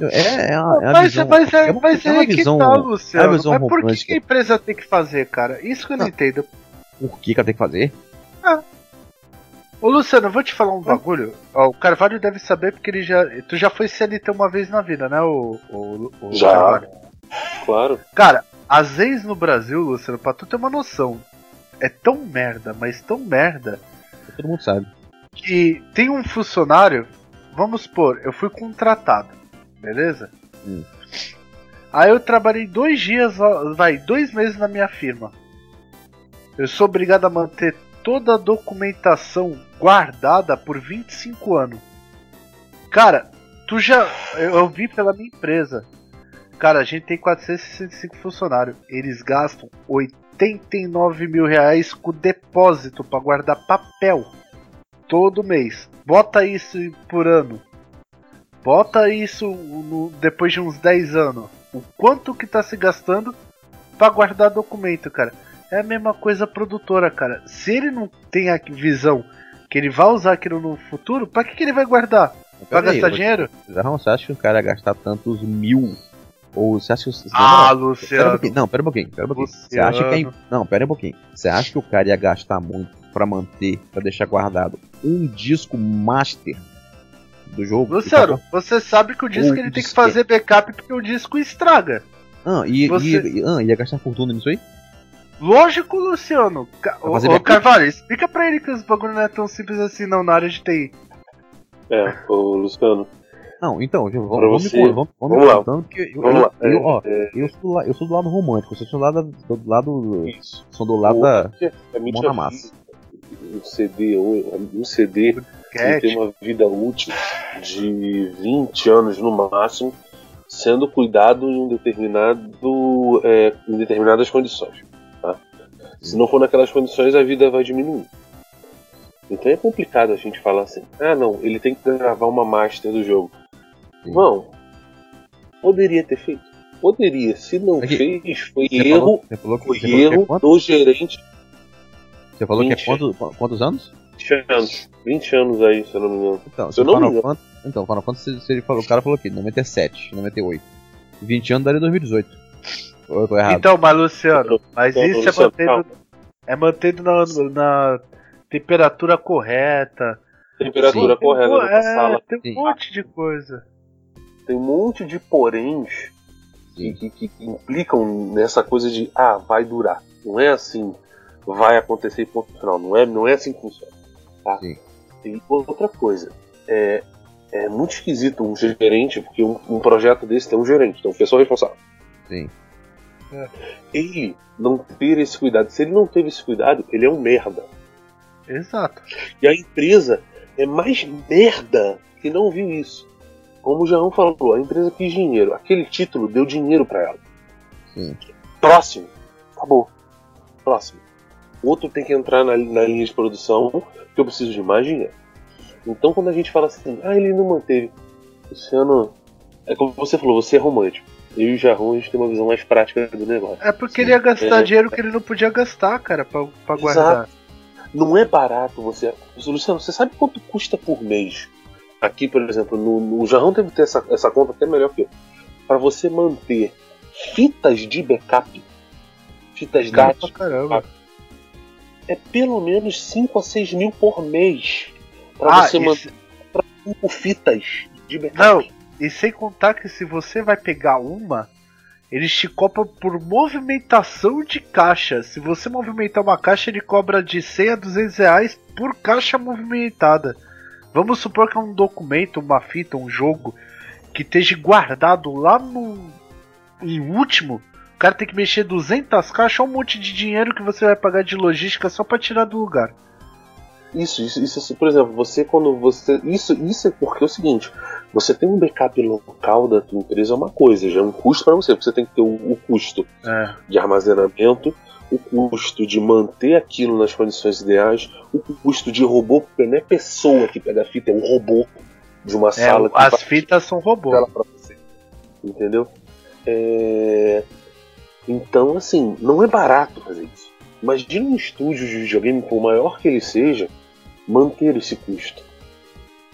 É, é, a, é a mas visão, mas é, é uma- mas é uma é que visão- tá, Luciano. é uma visão mas por que, a empresa tem que fazer, cara? Isso que eu não, Não. entendo. Por que, que ela tem que fazer? Ô Luciano, eu vou te falar um bagulho. Ó, o Carvalho deve saber porque ele já. Tu já foi CLT uma vez na vida, né, o, o, o Já. Carvalho? claro. Cara, às vezes no Brasil, Luciano, pra tu ter uma noção, é tão merda, mas tão merda, Todo mundo sabe. que tem um funcionário, vamos supor, eu fui contratado, beleza? Hum. Aí eu trabalhei dois dias, vai, dois meses na minha firma. Eu sou obrigado a manter toda a documentação guardada por 25 anos. Cara, tu já. Eu, eu vi pela minha empresa. Cara, a gente tem 465 funcionários. Eles gastam 89 mil reais com depósito para guardar papel todo mês. Bota isso por ano. Bota isso no- depois de uns 10 anos. O quanto que tá se gastando para guardar documento, cara. É a mesma coisa a produtora, cara. Se ele não tem a visão que ele vai usar aquilo no futuro, pra que, que ele vai guardar? Aí, gastar você- dinheiro? Você acha que o cara gastar tantos mil? Ou você acha que. Você, Ah, na moral, Pera um Luciano. Não, pera um pouquinho, pera um pouquinho. Você acha que é. Luciano. Não, pera um pouquinho. Você acha que o cara ia gastar muito pra manter, pra deixar guardado um disco master do jogo? Luciano, você sabe que o disco O ele tem que fazer backup porque o disco estraga. Ah, e, Você- e- e- ah, ia gastar fortuna nisso aí? Lógico, Luciano. Ô? Carvalho, explica pra ele que os bagulho não é tão simples assim não na área de TI. É, ô Luciano. Não, então, já- vamos, você- vamos, vamos vamos lá. contando que eu, Vamos eu, lá. eu, ó, É, eu, sou do, la- eu sou do lado romântico, vocês são do lado, do lado, isso. são do lado da... A mão na massa. Um CD, um CD Cat. tem uma vida útil de 20 anos no máximo, sendo cuidado em um determinado, é, em determinadas condições. Tá? Se não for naquelas condições, a vida vai diminuir. Então é complicado a gente falar assim, ah não, ele tem que gravar uma master do jogo. Sim. Não. Poderia ter feito. Poderia. Se não Aqui, fez, foi Você erro, falou, você falou, que- foi você falou que é erro quanto- do gerente. Você falou que é 20. quanto- quantos anos? 20 anos. 20 anos aí, se eu não me engano. Então, Se eu não me engano. Fantasy, então, Final Fantasy, se ele falou, o cara falou aqui, 97, 98. 20 anos daria 2018. Ou eu tô errado? Então, mas Luciano, mas Então, isso é Luciano, mantido, calma. é mantido na, na temperatura correta. Temperatura Sim. correta Tem, na é, sala. tem Sim. um monte de coisa. Tem um monte de poréns que, que- que implicam nessa coisa de ah, vai durar. Não é assim, vai acontecer e ponto final. Não é, não é assim que funciona. Tá? Sim. E outra coisa, é, é muito esquisito um gerente, porque um, um projeto desse tem um gerente, tem uma pessoa responsável. Sim. Ele não ter esse cuidado. Se ele não teve esse cuidado, ele é um merda. Exato. E a empresa é mais merda que não viu isso. Como o João falou, a empresa quis dinheiro. Aquele título deu dinheiro pra ela. Sim. Próximo. Acabou. Próximo. Outro tem que entrar na, na linha de produção, que eu preciso de mais dinheiro. Então quando a gente fala assim, ah, ele não manteve. Luciano, é como você falou, você é romântico. Eu e o Jarrão, a gente tem uma visão mais prática do negócio. É porque Sim. ele ia gastar É. dinheiro que ele não podia gastar, cara, pra, pra guardar. Não é barato você. Luciano, você sabe quanto custa por mês? Aqui, por exemplo, no, no o Jarrão deve ter essa, essa conta até melhor que eu. Para você manter fitas de backup, fitas DAT, é pelo menos 5 a 6 mil por mês. Para Ah, você manter 5 fitas de backup. Não, e sem contar que se você vai pegar uma, eles te cobram por movimentação de caixa. Se você movimentar uma caixa, ele cobra de 100 a 200 reais por caixa movimentada. Vamos supor que é um documento, uma fita, um jogo que esteja guardado lá no em último. O cara tem que mexer 200 caixas, um monte de dinheiro que você vai pagar de logística só pra tirar do lugar. Isso, isso, isso, por exemplo, você quando você. Isso, isso é porque é o seguinte, você tem um backup local da tua empresa é uma coisa, já é um custo para você, porque você tem que ter o, o custo É. de armazenamento, o custo de manter aquilo nas condições ideais, o custo de robô, porque não é pessoa que pega a fita, é um robô de uma É, sala que as faz fitas são robô. você. Entendeu? É, Então, assim, não é barato fazer isso. Imagina um estúdio de videogame, por maior que ele seja, manter esse custo.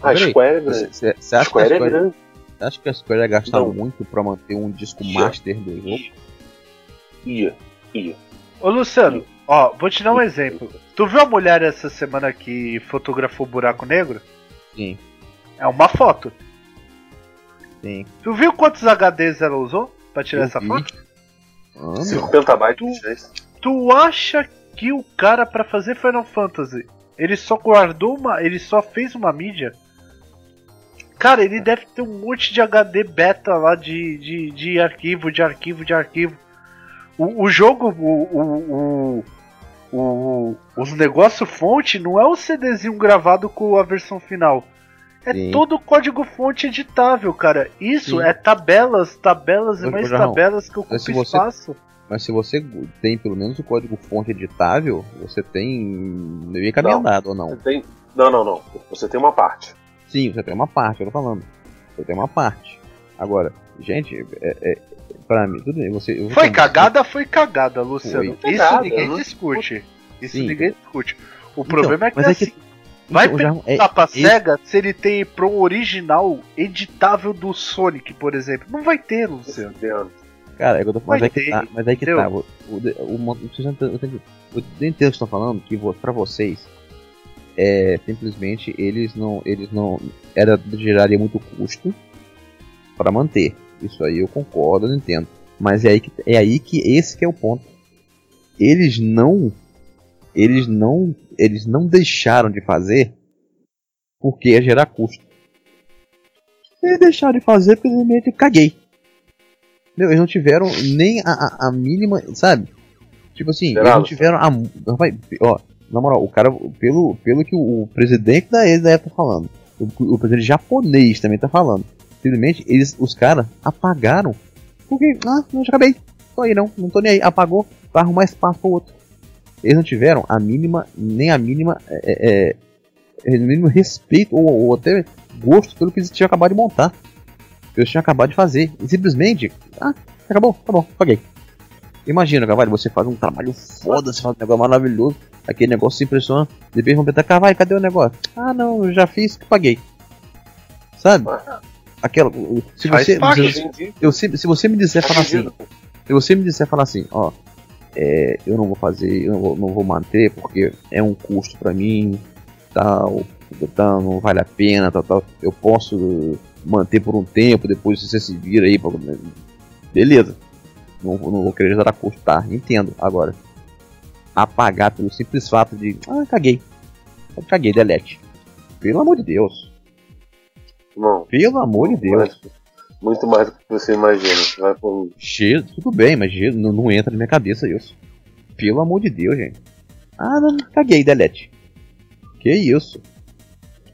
A Mas peraí, Square é Você grande. A a Square é Square, grande. você acha que a Square ia gastar Não. muito pra manter um disco Ia. master do jogo? Ia, ia. Ô Luciano, ó, vou te dar um exemplo. Tu viu a mulher essa semana que fotografou o buraco negro? Sim, É uma foto. sim. Tu viu quantos HDs ela usou pra tirar Eu essa vi. foto? Ah, meu. 5 petabytes de diferença. Tu acha que o cara pra fazer Final Fantasy, ele só guardou uma, ele só fez uma mídia? Cara, ele deve ter um monte de HD beta lá de, de, de arquivo, de arquivo, de arquivo. O, o jogo, o, o, o, o- os negócios fonte não é o CDzinho gravado com a versão final. É Sim. todo código fonte editável, cara. Isso Sim. é tabelas, tabelas e mais tabelas que você- espaço. Mas se você tem pelo menos o código fonte editável, você tem meio encaminhado ou não? Você tem. Não, não, não. Você tem uma parte. Sim, você tem uma parte, eu tô falando. Você tem uma parte. Agora, gente, é, é, pra mim, tudo bem, você. Foi cagada, foi cagada, Luciano. Foi Isso cagada, ninguém discute. Isso Sim. ninguém discute. O Então, problema é que, mas é que- assim, vai Então, já- é- perguntar pra esse- SEGA se ele tem pro original editável do Sonic, por exemplo. Não vai ter, Luciano. Cara, é que eu tô, mas Vai é que ter, tá, mas é que tá. O, o, o, o, vocês entendem- o que estão falando, que pra vocês, é, simplesmente eles não. Eles não. Era, geraria muito custo pra manter. Isso aí eu concordo, eu entendo. Mas é aí que, é aí que esse que é o ponto. Eles não. Eles não. Eles não deixaram de fazer porque ia gerar custo. Eles deixaram de fazer porque simplesmente caguei. Meu, eles não tiveram nem a, a- a mínima, sabe? Tipo assim, eles não tiveram a. Rapaz, ó, na moral, o cara, pelo, pelo que o, o presidente da ex da época tá falando, o, o presidente japonês também tá falando, simplesmente eles, os caras apagaram. Porque, ah, não, já acabei. Tô aí não, não tô nem aí. Apagou, vai arrumar espaço pro outro. Eles não tiveram a mínima, nem a mínima, é, é, é, o mínimo respeito ou, ou até gosto pelo que eles tinham acabado de montar. Eles tinham acabado de fazer. E simplesmente, ah, acabou, tá bom, paguei. Imagina, Carvalho, você faz um trabalho foda, você faz um negócio maravilhoso, aquele negócio se impressiona, depois vão perguntar, Carvalho, cadê o negócio? Ah, não, eu já fiz, que paguei. Sabe? Aquela, se Faz você, parte. eu, se, se você me disser falar assim, se você me disser falar assim, ó, é, eu não vou fazer, eu não vou, não vou manter porque é um custo pra mim, tal, tal, não vale a pena, tal, tal. Eu posso manter por um tempo, depois você se vira aí, pra... beleza. Não, não vou querer gerar custo, tá? Entendo. Agora, apagar pelo simples fato de, ah, caguei, caguei, delete. Pelo amor de Deus, Não. pelo amor de Deus. mais- Muito mais do que você imagina. Vai por Cheio, tudo bem, mas cheio, não, não entra na minha cabeça isso. Pelo amor de Deus, gente. Ah, não, caguei, delete. Que isso?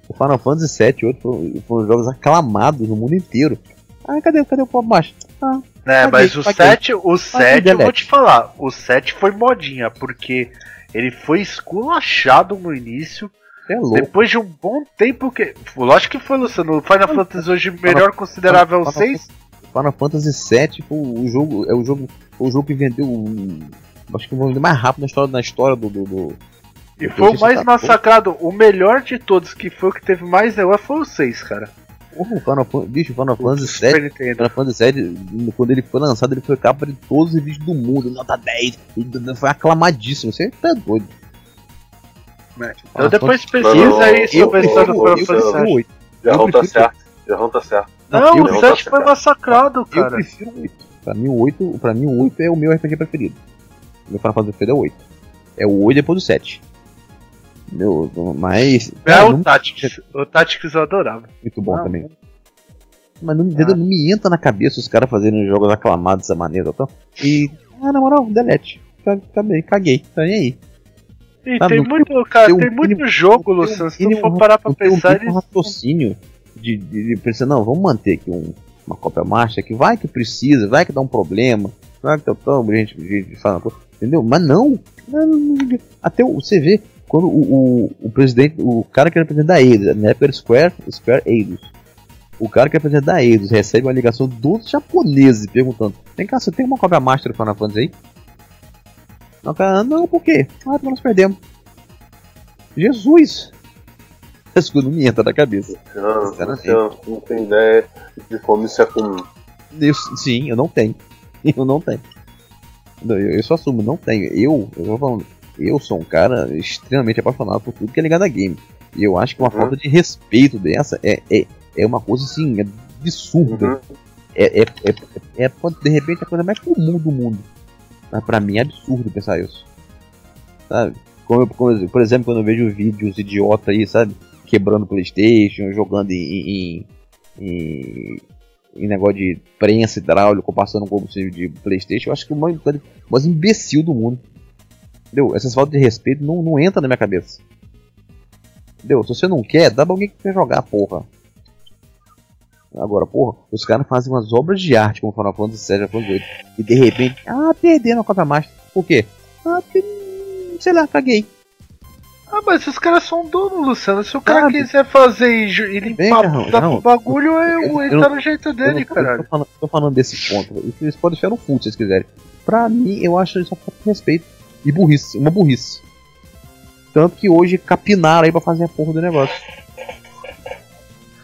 O Final Fantasy VII e outros foram, foram jogos aclamados no mundo inteiro. Ah, cadê, cadê o Pop Master? Ah, É, Paguei, mas o paguei. 7, o 7 eu vou te falar, o 7 foi modinha, porque ele foi esculachado no início, é louco. depois de um bom tempo que. Lógico que foi, Luciano. O Final Fantasy hoje melhor considerável é o Final 6. Final Fantasy VII foi o jogo, é o jogo, foi o jogo que vendeu, acho que o mais rápido na história, na história do, do, do- E foi o mais massacrado. O melhor de todos, que foi o que teve mais EUA, foi o 6, cara. Porra, o Final Fantasy, bicho, o Final Fantasy Super VII Nintendo. Final Fantasy VII, quando ele foi lançado, ele foi capa de todos os vídeos do mundo, nota 10, e foi aclamadíssimo, você tá doido. Então depois Não, pesquisa aí eu- sobre a eu- história do eu- Final eu- Fantasy eu- VII. oito. Jarrão Eu tá certo. Jarrão tá certo. Não, eu o prefiro- 7 foi massacrado, Eu cara. prefiro o 8. Pra mim, o 8, pra mim, o 8 é o meu RPG preferido. Meu Final Fantasy preferido é o 8. É o 8 depois do 7. Meu, mas. É cara, o não- Tactics. O Tactics eu adorava. muito bom Não. também. Mas não, entendeu? não me entra na cabeça os caras fazerem jogos aclamados dessa maneira. Então, e. Ah, na moral, delete. Caguei, caguei. Tá nem aí. E Ah, tem não- muito, cara, tem muito mínimo- jogo, não Luciano. Se mínimo- for parar pra não tem um pensar, raciocínio de, de, de pensar, não, vamos manter aqui um, uma cópia master que vai que precisa, vai que dá um problema, vai que tá tão, gente, gente fala, entendeu? Mas não, não, não, não. até você vê quando o, o, o presidente, o cara que era presidente da Eidos, na época era Square, Square Eidos, o cara que era presidente da Eidos recebe uma ligação dos japoneses perguntando, vem cá, você tem uma cópia master do Final Fantasy aí? Não, cara, não, por quê? Ah, porque nós perdemos. Jesus! Não entra na cabeça. Não, você não tem ideia de como isso é comum. Eu, sim, eu não tenho. Eu não tenho. Não, Eu, eu só assumo, não tenho. Eu, eu tô falando, eu sou um cara extremamente apaixonado por tudo que é ligado a game. E eu acho que uma Uhum. falta de respeito dessa é, é, é uma coisa assim, absurda. Uhum. É, é, é, é, é, de repente a coisa mais comum do mundo. Mas pra mim é absurdo pensar isso. Sabe? Como, como, por exemplo, quando eu vejo vídeos idiota aí, sabe? Quebrando Playstation, jogando em, em, em, em negócio de prensa hidráulico, passando combustível de Playstation, eu acho que o mais, mais imbecil do mundo. Entendeu? Essas faltas de respeito não, não entra na minha cabeça. Entendeu? Se você não quer, dá pra alguém que quer jogar, porra. Agora, porra, os caras fazem umas obras de arte, como Final Fantasy VII, Final Fantasy VIII, e de repente, ah, perderam a Copa Master. Por quê? Ah, porque, sei lá, caguei. Ah, mas os caras são donos, Luciano. Se o cara quiser fazer e, e limpar Bem, não, o bagulho, eu, ele tá no jeito dele, cara. Tô, falando, tô falando desse ponto. Eles podem enfiar no full se eles quiserem. Pra mim, eu acho isso falta de respeito e burrice, uma burrice. Tanto que hoje capinaram aí pra fazer a porra do negócio.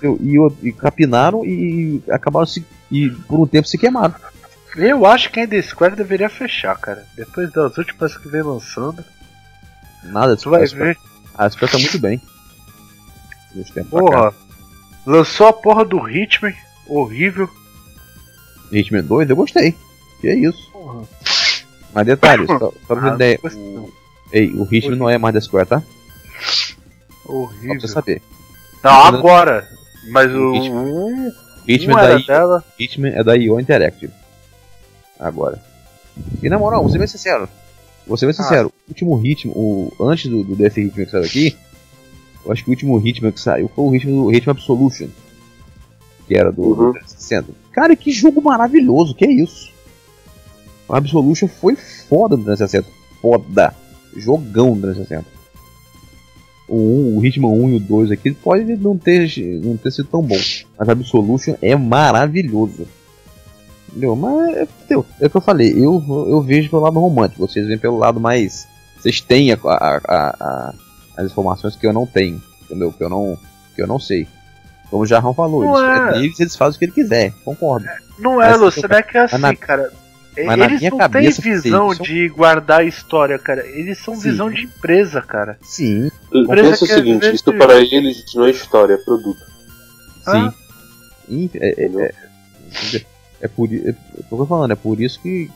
E, e capinaram e acabaram se. E por um tempo se queimaram. Eu acho que ainda Square deveria fechar, cara. Depois das últimas que vem lançando. Nada, tu vai ver. A Square tá muito bem. Porra, lançou a porra do Hitman, horrível. Hitman 2, eu gostei. Que é isso. Porra. Mas detalhe, só, só pra ah, ideia. O, ei, o Hitman não é mais da Square, tá? Horrível. Só pra você saber. Não, agora. Mas o. Hitman, Hitman, é da dela. Hitman é da IO Interactive. Agora. E na moral, vou ser bem sincero. Vou ser bem sincero, ah. o último ritmo, o, antes do, do desse ritmo que saiu aqui, eu acho que o último ritmo que saiu foi o ritmo do Ritmo Absolution. Que era do, uhum. 360. Cara, que jogo maravilhoso, que é isso? O Absolution foi foda no 360. Foda. Jogão no 360 o, 1, o Hitman 1 e o 2 aqui pode não ter, não ter sido tão bom. Mas Absolution é maravilhoso. Entendeu? Mas é, entendeu? é o que eu falei, eu, eu vejo pelo lado romântico, vocês veem pelo lado mais. Vocês têm a, a, a, as informações que eu não tenho, entendeu? Que eu não, que eu não sei. Como o Jarrão falou, eles, é. eles, eles fazem o que ele quiser, concordo. Não é, Lu, você não é que é assim, na, cara. Mas eles não cabeça, têm visão de guardar a história, cara. Eles são Sim. visão de empresa, cara. Sim. Empresa Pensa o seguinte, isso para eles não é história, é produto. Sim. Ah. É, é, é, é, por é, tô falando, é por isso que,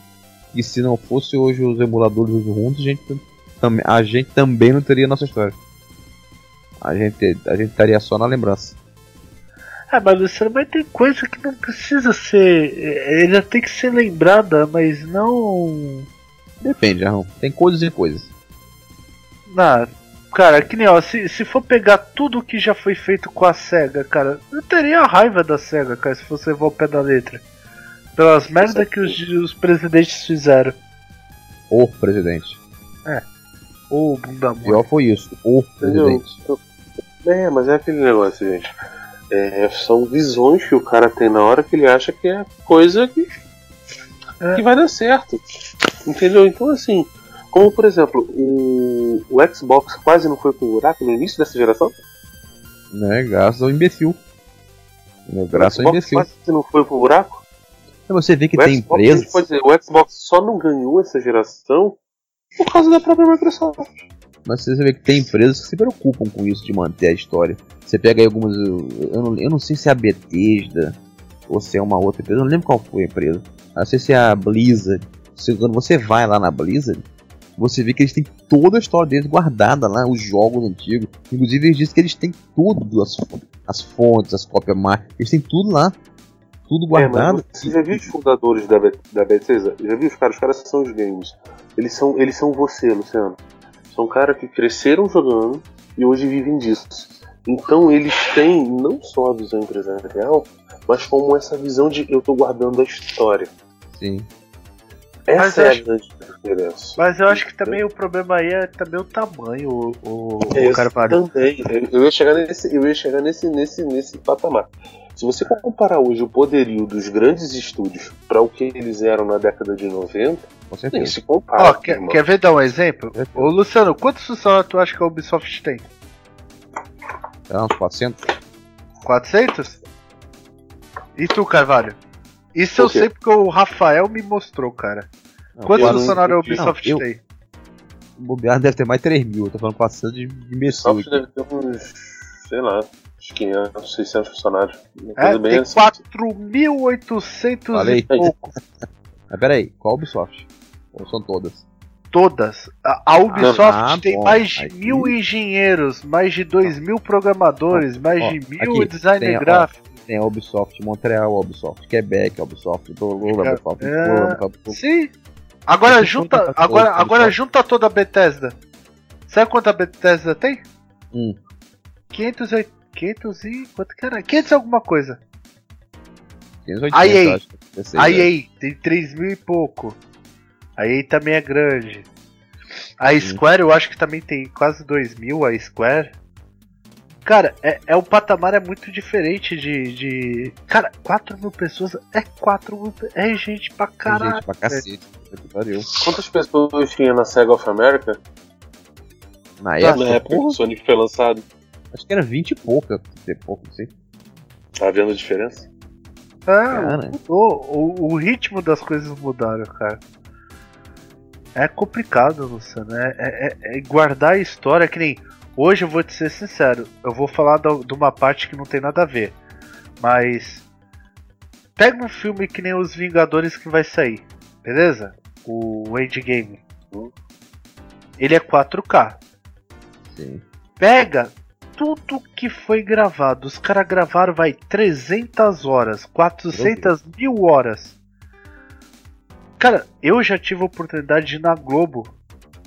que se não fosse hoje os emuladores juntos, a gente, a gente também não teria nossa história. A gente, a gente estaria só na lembrança. Ah, mas Luciano, mas tem coisa que não precisa ser. Ela é, tem que ser lembrada, mas não. Depende, Arrão. Tem coisas e coisas. Ah, cara, que nem ó, se, se for pegar tudo que já foi feito com a SEGA, cara, eu teria a raiva da SEGA, cara, se você for ao pé da letra. Pelas merdas que os, os presidentes fizeram. O presidente. É. O bunda Pior foi isso, o presidente. É, mas é aquele negócio, gente. É, são visões que o cara tem na hora que ele acha que é coisa que, é. que vai dar certo. Entendeu? Então, assim, como por exemplo, o, o Xbox quase não foi pro buraco no início dessa geração. Né, graças ao imbecil. Né, graças ao imbecil. quase não foi pro buraco. Você vê que o tem Xbox, empresas. Pode dizer, o Xbox só não ganhou essa geração por causa da própria Microsoft. Mas você vê que tem empresas que se preocupam com isso de manter a história. Você pega aí algumas. Eu não, eu não sei se é a Bethesda ou se é uma outra empresa, eu não lembro qual foi a empresa. Não sei se é a Blizzard. Quando você vai lá na Blizzard, você vê que eles têm toda a história deles guardada lá, os jogos antigos. Inclusive, eles dizem que eles têm tudo, as, as fontes, as cópias mais. Eles têm tudo lá. Tudo é, guardado. É, você já viu os fundadores da, da Bethesda? Já viu os caras? Os caras são os games. Eles são, eles são você, Luciano. São caras que cresceram jogando e hoje vivem disso. Então eles têm não só a visão empresarial, mas como essa visão de eu tô guardando a história. Sim. Essa mas é a grande diferença. Mas eu acho que também o problema aí é também o tamanho, o, o, o cara Também. Eu ia chegar nesse, eu ia chegar nesse, nesse, nesse patamar. Se você comparar hoje o poderio dos grandes estúdios para o que eles eram na década de 90, nem se compara. Oh, quer, quer, ver dar um exemplo? Ô Luciano, quantos funcionários tu acha que a Ubisoft tem? É uns 400. 400? E tu, Carvalho? Isso eu sei porque o Rafael me mostrou, cara. Não, Quantos funcionários a Ubisoft não, eu... tem? O bobear deve ter mais 3 mil, eu tô falando 400 de imersão. Ubisoft deve ter uns, sei lá, uns 500, 600 funcionários. É, tem assim. 4.800 e pouco. Mas peraí, qual Ubisoft? Ou são todas? Todas. A, Ubisoft Ah, tem bom. mais de Aqui- mil engenheiros, mais de dois mil programadores, mais Ó, de mil aqui, designer tem, a Ubisoft Montreal, a Ubisoft Quebec, a Ubisoft Toulouse, a Ubisoft É, a Ubisoft- Sim. Agora junta, agora, agora junta toda a Bethesda. Sabe quanto a Bethesda tem? Hum. 500, e- 500 e quanto que era? 500 e alguma coisa. 580, A EA. eu acho, 16, A né? EA tem 3 mil e pouco. A EA também é grande. A Square eu acho que também tem quase 2 mil, a Square. Cara, é, é o patamar é muito diferente de, de. Cara, 4 mil pessoas é 4 mil. É gente pra Tem caralho. gente pra cacete. pariu. Quantas pessoas tinha na Sega of America? Na na época, época que o Sonic foi lançado. Acho que era 20 e pouca. e pouco, não sei. Tá vendo a diferença? Ah, Cara. mudou. O, o ritmo das coisas mudaram, cara. É complicado, Luciano. É, é- é- é guardar a história que nem. Hoje eu vou te ser sincero. Eu vou falar da- de uma parte que não tem nada a ver. Mas. Pega um filme que nem Os Vingadores que vai sair. Beleza? O Endgame. Ele é 4K. Sim. Pega tudo que foi gravado. Os caras gravaram, vai, 300 horas, 400 mil horas. Cara, eu já tive a oportunidade de ir na Globo,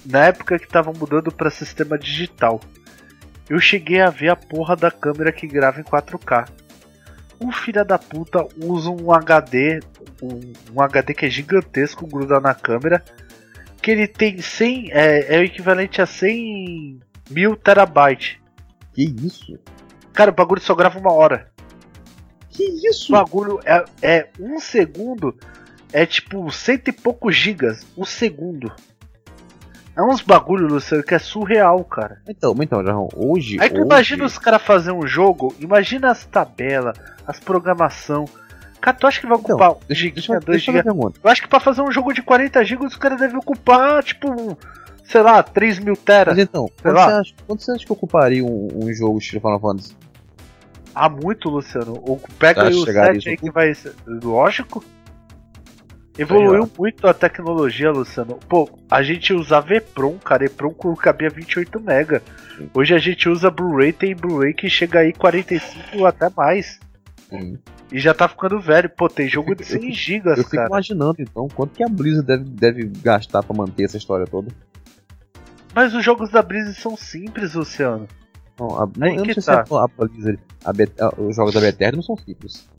na época que tava mudando para sistema digital. Eu cheguei a ver a porra da câmera que grava em 4K. O filho da puta usa um HD, um, um HD que é gigantesco, gruda na câmera, que ele tem 100, é, é o equivalente a 100 mil terabytes. Que isso? Cara, o bagulho só grava uma hora. Que O isso? bagulho é, é um segundo, é tipo cento e poucos gigas o segundo. É uns bagulho, Luciano, que é surreal, cara. Então, então, Jarrão, hoje. Aí tu hoje, imagina os caras fazer um jogo, imagina as tabelas, as programação. Cara, tu acha que vai Então, ocupar 1 Deixa, giga, deixa, eu- 2 deixa eu fazer giga? Eu acho que pra fazer um jogo de 40 GB os caras devem ocupar, tipo, um, sei lá, 3 mil teras. Mas então, quanto lá. você, acha, quanto você acha que ocuparia um, um jogo estilo Final Fantasy? Há muito, Luciano. O, pega aí o chegaria 7 aí que vai ser. Lógico. Evoluiu muito a tecnologia, Luciano. Pô, a gente usava EPROM, cara. EPROM cabia 28 MB. Sim. Hoje a gente usa Blu-ray, tem Blu-ray que chega aí 45 ou até mais. Sim. E já tá ficando velho. Pô, tem jogo de Eu fico- 100 Eu gigas, fico cara. imaginando então quanto que a Blizzard deve, deve gastar pra manter essa história toda. Mas os jogos da Blizzard são simples, Luciano. Não, a, não, eu não sei tá. se a, a Blizzard, a Bet- a- os jogos da Bethesda não são simples.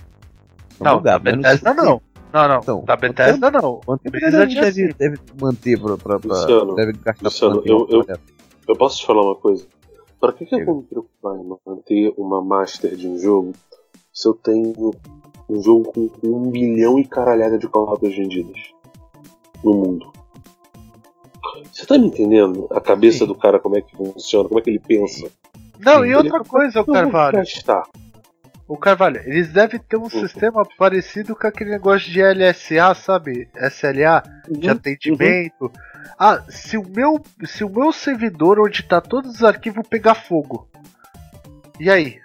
São Não, bugados, da Bethesda não. Não, não. Então, da Bethesda não. Quanto Blizzard é deve, assim. deve manter pra, pra, pra- Luciano, deve gastar Luciano, pra eu- eu-? Eu posso te falar uma coisa? Para que, que eu vou me preocupar em manter uma master de um jogo se eu tenho um jogo com um milhão e caralhada de cópias vendidas no mundo? Você tá me entendendo? A cabeça Sim. do cara, como é que funciona, como é que ele pensa? Não, Sim. e outra coisa, o Eu vou Carvalho. O Carvalho, eles devem ter um sistema parecido com aquele negócio de LSA, sabe? SLA, de atendimento. Ah, se o meu, se o meu servidor onde tá todos os arquivos pegar fogo. E aí?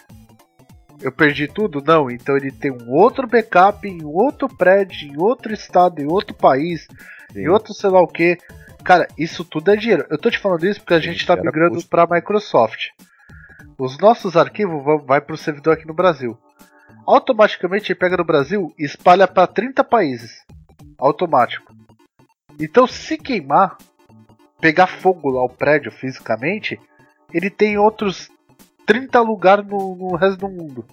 Eu perdi tudo? Não, então ele tem um outro backup em outro prédio, em outro estado, em outro país, Sim. em outro sei lá o que. Cara, isso tudo é dinheiro. Eu tô te falando isso porque a gente tá gera migrando custo. pra Microsoft. Os nossos arquivos vão vai pro servidor aqui no Brasil. Automaticamente ele pega no Brasil e espalha para 30 países. Automático. Então se queimar, pegar fogo lá o prédio fisicamente, ele tem outros 30 lugares no, no resto do mundo.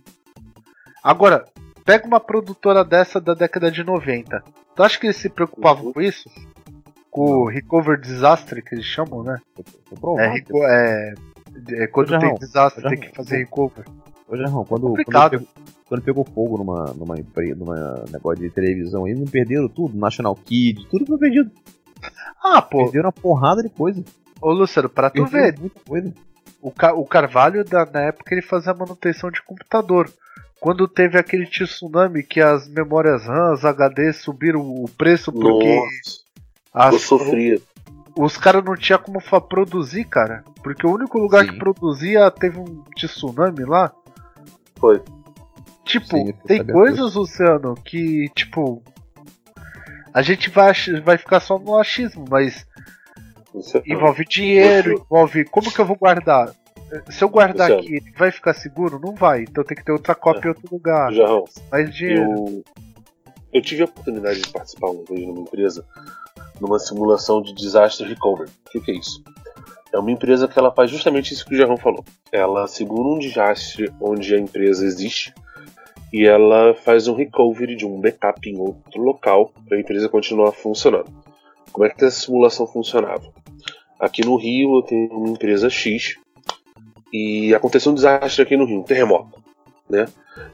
Agora, pega uma produtora dessa da década de 90. Tu acha que eles se preocupavam Uhum. com isso? Com o Recover Disaster, que eles chamam, né? É, reco- é, é quando Ô, tem Jarrão, desastre, ô, tem que fazer recover. Ô, Jarrão, quando, quando, Complicado. pegou, quando pegou fogo numa, numa empresa, numa negócio de televisão, eles não perderam tudo, National Kid, tudo foi perdido. Ah, pô, Perderam uma porrada de coisa. ô Luciano, pra tu Perderam ver, muita coisa. o, Ca- o Carvalho, da, na época, ele fazia manutenção de computador. Quando teve aquele tsunami que as memórias RAM, as HD subiram o preço porque Nossa, as- eu sofria. os caras não tinham como produzir, cara. Porque o único lugar Sim. que produzia teve um tsunami lá. Foi. Tipo, Sim, tem coisas, Luciano, que, tipo. A gente vai, vai ficar só no achismo, mas Luciano, envolve dinheiro, Luciano. envolve. Como que eu vou guardar? Se eu guardar Luciano. aqui, ele vai ficar seguro? Não vai. Então tem que ter outra cópia em outro lugar. Jarrão, Mais dinheiro. eu, eu tive a oportunidade de participar uma vez numa empresa, numa simulação de disaster recovery. O que, que é isso? É uma empresa que ela faz justamente isso que o Jarrão falou. Ela segura um desastre onde a empresa existe e ela faz um recovery de um backup em outro local para a empresa continuar funcionando. Como é que essa simulação funcionava? Aqui no Rio eu tenho uma empresa X e aconteceu um desastre aqui no Rio, um terremoto, né?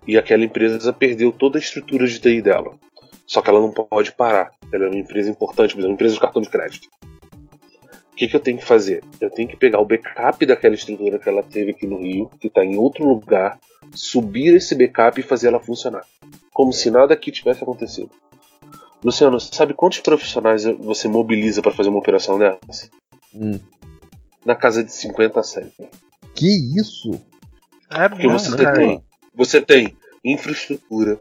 E aquela empresa perdeu toda a estrutura de TI dela. Só que ela não pode parar. Ela é uma empresa importante, por exemplo, uma empresa de cartão de crédito. O que, que eu tenho que fazer? Eu tenho que pegar o backup daquela estrutura que ela teve aqui no Rio, que está em outro lugar, subir esse backup e fazer ela funcionar. Como se nada aqui tivesse acontecido. Luciano, sabe quantos profissionais você mobiliza para fazer uma operação dessa? Hum. Na casa de 50 a 100. Que isso? É Porque muito, você cara. tem, você tem infraestrutura,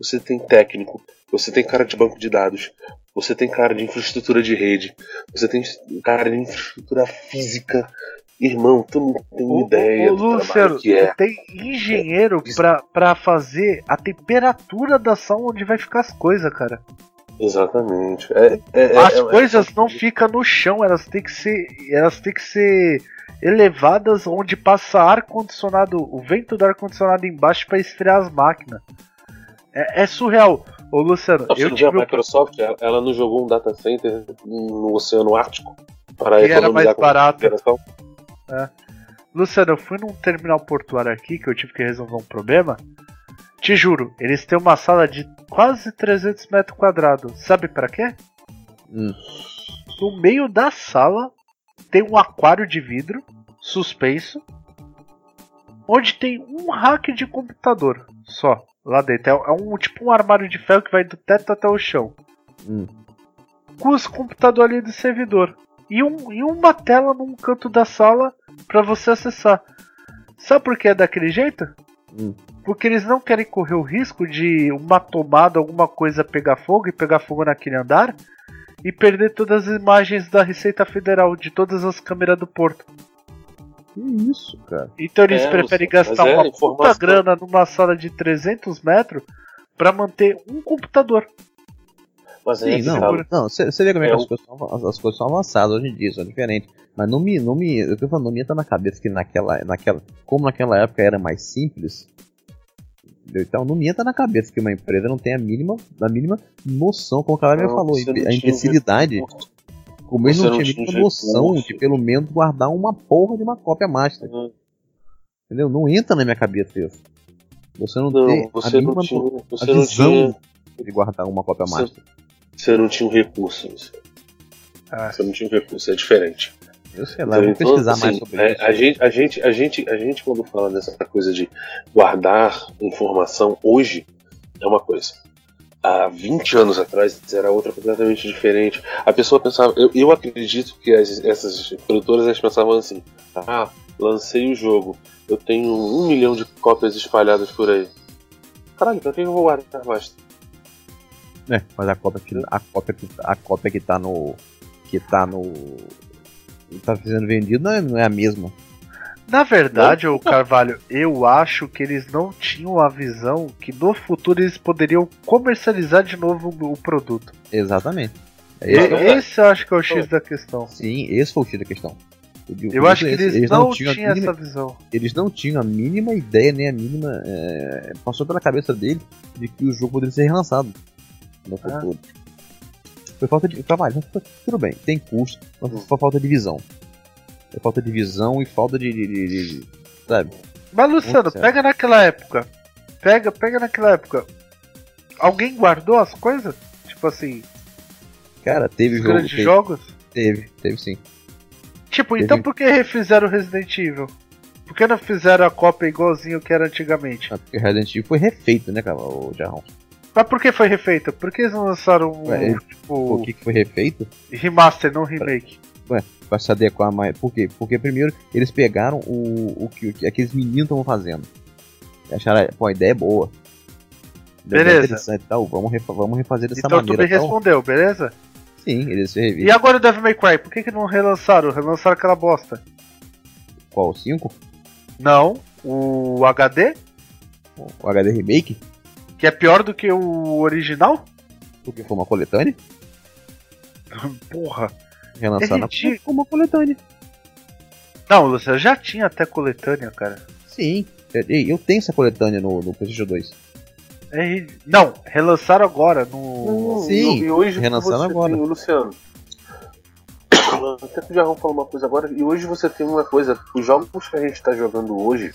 você tem técnico, você tem cara de banco de dados, você tem cara de infraestrutura de rede, você tem cara de infraestrutura física. Irmão, tu não tem Ô, ideia ô, do Luciano, que é. tem engenheiro pra, pra fazer a temperatura da sala onde vai ficar as coisas, cara. Exatamente. É, é, é- As é- coisas não ficam no chão, elas têm que ser. Elas têm que ser elevadas onde passa ar condicionado, o vento do ar condicionado embaixo pra esfriar as máquinas. É, é surreal. Ô Luciano, Tá eu a tive o- Microsoft, ela, ela não jogou um data center no Oceano Ártico para Que era economizar mais barato. geração? Luciano, eu fui num terminal portuário aqui que eu tive que resolver um problema. Te juro, eles têm uma sala de quase 300 metros quadrados. Sabe pra quê? Hum. No meio da sala tem um aquário de vidro suspenso, onde tem um rack de computador só lá dentro. É é um tipo um armário de ferro que vai do teto até o chão, Hum. com os computadores ali do servidor e, um, e uma tela num canto da sala para você acessar. Sabe por que é daquele jeito? Hum. Porque eles não querem correr o risco de uma tomada, alguma coisa pegar fogo e pegar fogo naquele andar e perder todas as imagens da Receita Federal de todas as câmeras do porto. Que isso, cara? Então eles É, preferem gastar é uma puta grana numa sala de 300 metros para manter um computador. Mas Sim, é, não, sabe, não, você vê como é que É as, coisas são, as, as coisas são avançadas hoje em dia, são diferentes. Mas não me, não me, eu tô falando, não me entra na cabeça que naquela, naquela, como naquela época era mais simples, então não me entra na cabeça que uma empresa não tem a mínima, a mínima noção, como o cara Não, falou, a imbecilidade. Como você não não tinha a noção recurso. de pelo menos guardar uma porra de uma cópia master, Uhum. entendeu? Não entra na minha cabeça isso. Você não, Não, tem você a não tinha, a você não visão tinha, de guardar uma cópia Você- master. você não tinha um recurso. Você, Ah. você não tinha um recurso, é diferente. Eu sei lá, eu vou Então, pesquisar assim, mais sobre é, isso. A gente, a gente, a gente, a gente quando fala dessa coisa de guardar informação hoje é uma coisa. Há 20 anos atrás era outra completamente diferente. A pessoa pensava, eu, eu acredito que as- essas produtoras elas pensavam assim: ah, lancei o jogo, eu tenho um milhão de cópias espalhadas por aí. Caralho, pra que eu vou guardar mais? É, mas a cópia que a cópia que a cópia que tá no que tá no que tá sendo vendido não é, não é a mesma. Na verdade, ô Carvalho, eu acho que eles não tinham a visão que no futuro eles poderiam comercializar de novo o produto. Exatamente. E- esse eu acho que é o X da questão. Sim, esse foi o X da questão. Eu Eu acho que esse, eles, não, tinham a tinham mínima- essa visão. eles não tinham a mínima ideia, nem a mínima. é, passou pela cabeça dele de que o jogo poderia ser relançado no Ah. futuro. Foi falta de trabalho, tudo bem, tem custo, mas foi falta de visão. Foi falta de visão e falta de. de- de- de- sabe? Mas Luciano, Muito certo. pega naquela época. Pega, pega naquela época. Alguém guardou as coisas? Tipo assim, Cara, teve os jogo. grandes Teve, jogos? teve, teve sim. Tipo, Teve. então por que refizeram Resident Evil? Por que não fizeram a cópia igualzinho que era antigamente? Ah, Porque Resident Evil foi refeito, né, cara, o Jarrão? Mas por que foi refeita? Por que eles não lançaram um, Ué, tipo, Por que, que foi refeito? remaster, não remake? Pra se adequar mais. Por quê? Porque primeiro eles pegaram o, o, que, o que aqueles meninos estavam fazendo. E acharam, pô, a ideia é boa. Beleza. interessante, tal, vamos, refa- vamos refazer dessa Então tu maneira. me tal. respondeu, beleza? Sim, eles reviram. E agora o Devil May Cry, por que, que não relançaram? Relançaram aquela bosta. Qual? 5? Não, o HD, O HD Remake? que é pior do que o original? Porque foi uma coletânea? Porra. Relançada É ridículo. como uma coletânea. Não, Luciano, já tinha até coletânea, cara. Sim. Eu, tenho essa coletânea no, no PlayStation 2. É Não, relançaram agora no. Sim, e, e hoje relançando você agora. tem, Luciano. Até que o Jarrão falou uma coisa agora, e hoje você tem uma coisa, os jogos que a gente tá jogando hoje,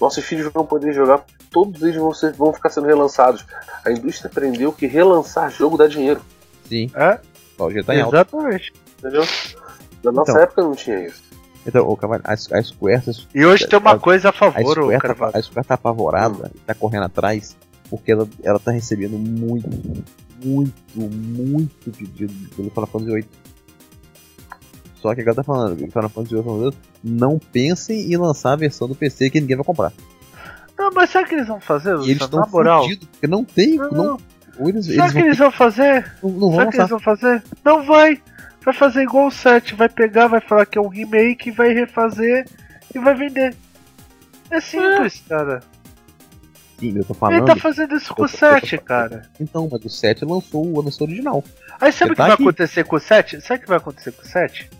nossos filhos vão poder jogar, todos eles vão, ser, vão ficar sendo relançados. A indústria aprendeu que relançar jogo dá dinheiro, Sim. É, Tá em alta. exatamente. entendeu? Na nossa Então. época não tinha isso. Então, ô, Cavalho, a, a Square, E hoje tem uma A- coisa a a favor, ô Square, tá, Carvalho. a Square tá apavorada e tá correndo atrás porque ela, ela tá recebendo muito, muito, muito pedido pelo Final Fantasy VIII. Só que a galera tá falando, o Final Fantasy VIII não pensem em lançar a versão do PC que ninguém vai comprar. Não, mas sabe o que eles vão fazer, E eles estão Na moral. porque não tem, Não, não, não. Eles, Sabe eles o que vão, eles vão fazer? não, não vão Sabe o que eles vão fazer? Não vai! Vai fazer igual o 7, vai pegar, vai falar que é um remake, vai refazer e vai vender. É simples, cara. Sim, eu tô Ele falando. tá fazendo isso com o eu tô- eu 7, tô- cara. Então, mas o 7 lançou a versão original. Aí sabe o que tá vai aqui. acontecer com o 7? Sabe o que vai acontecer com o 7?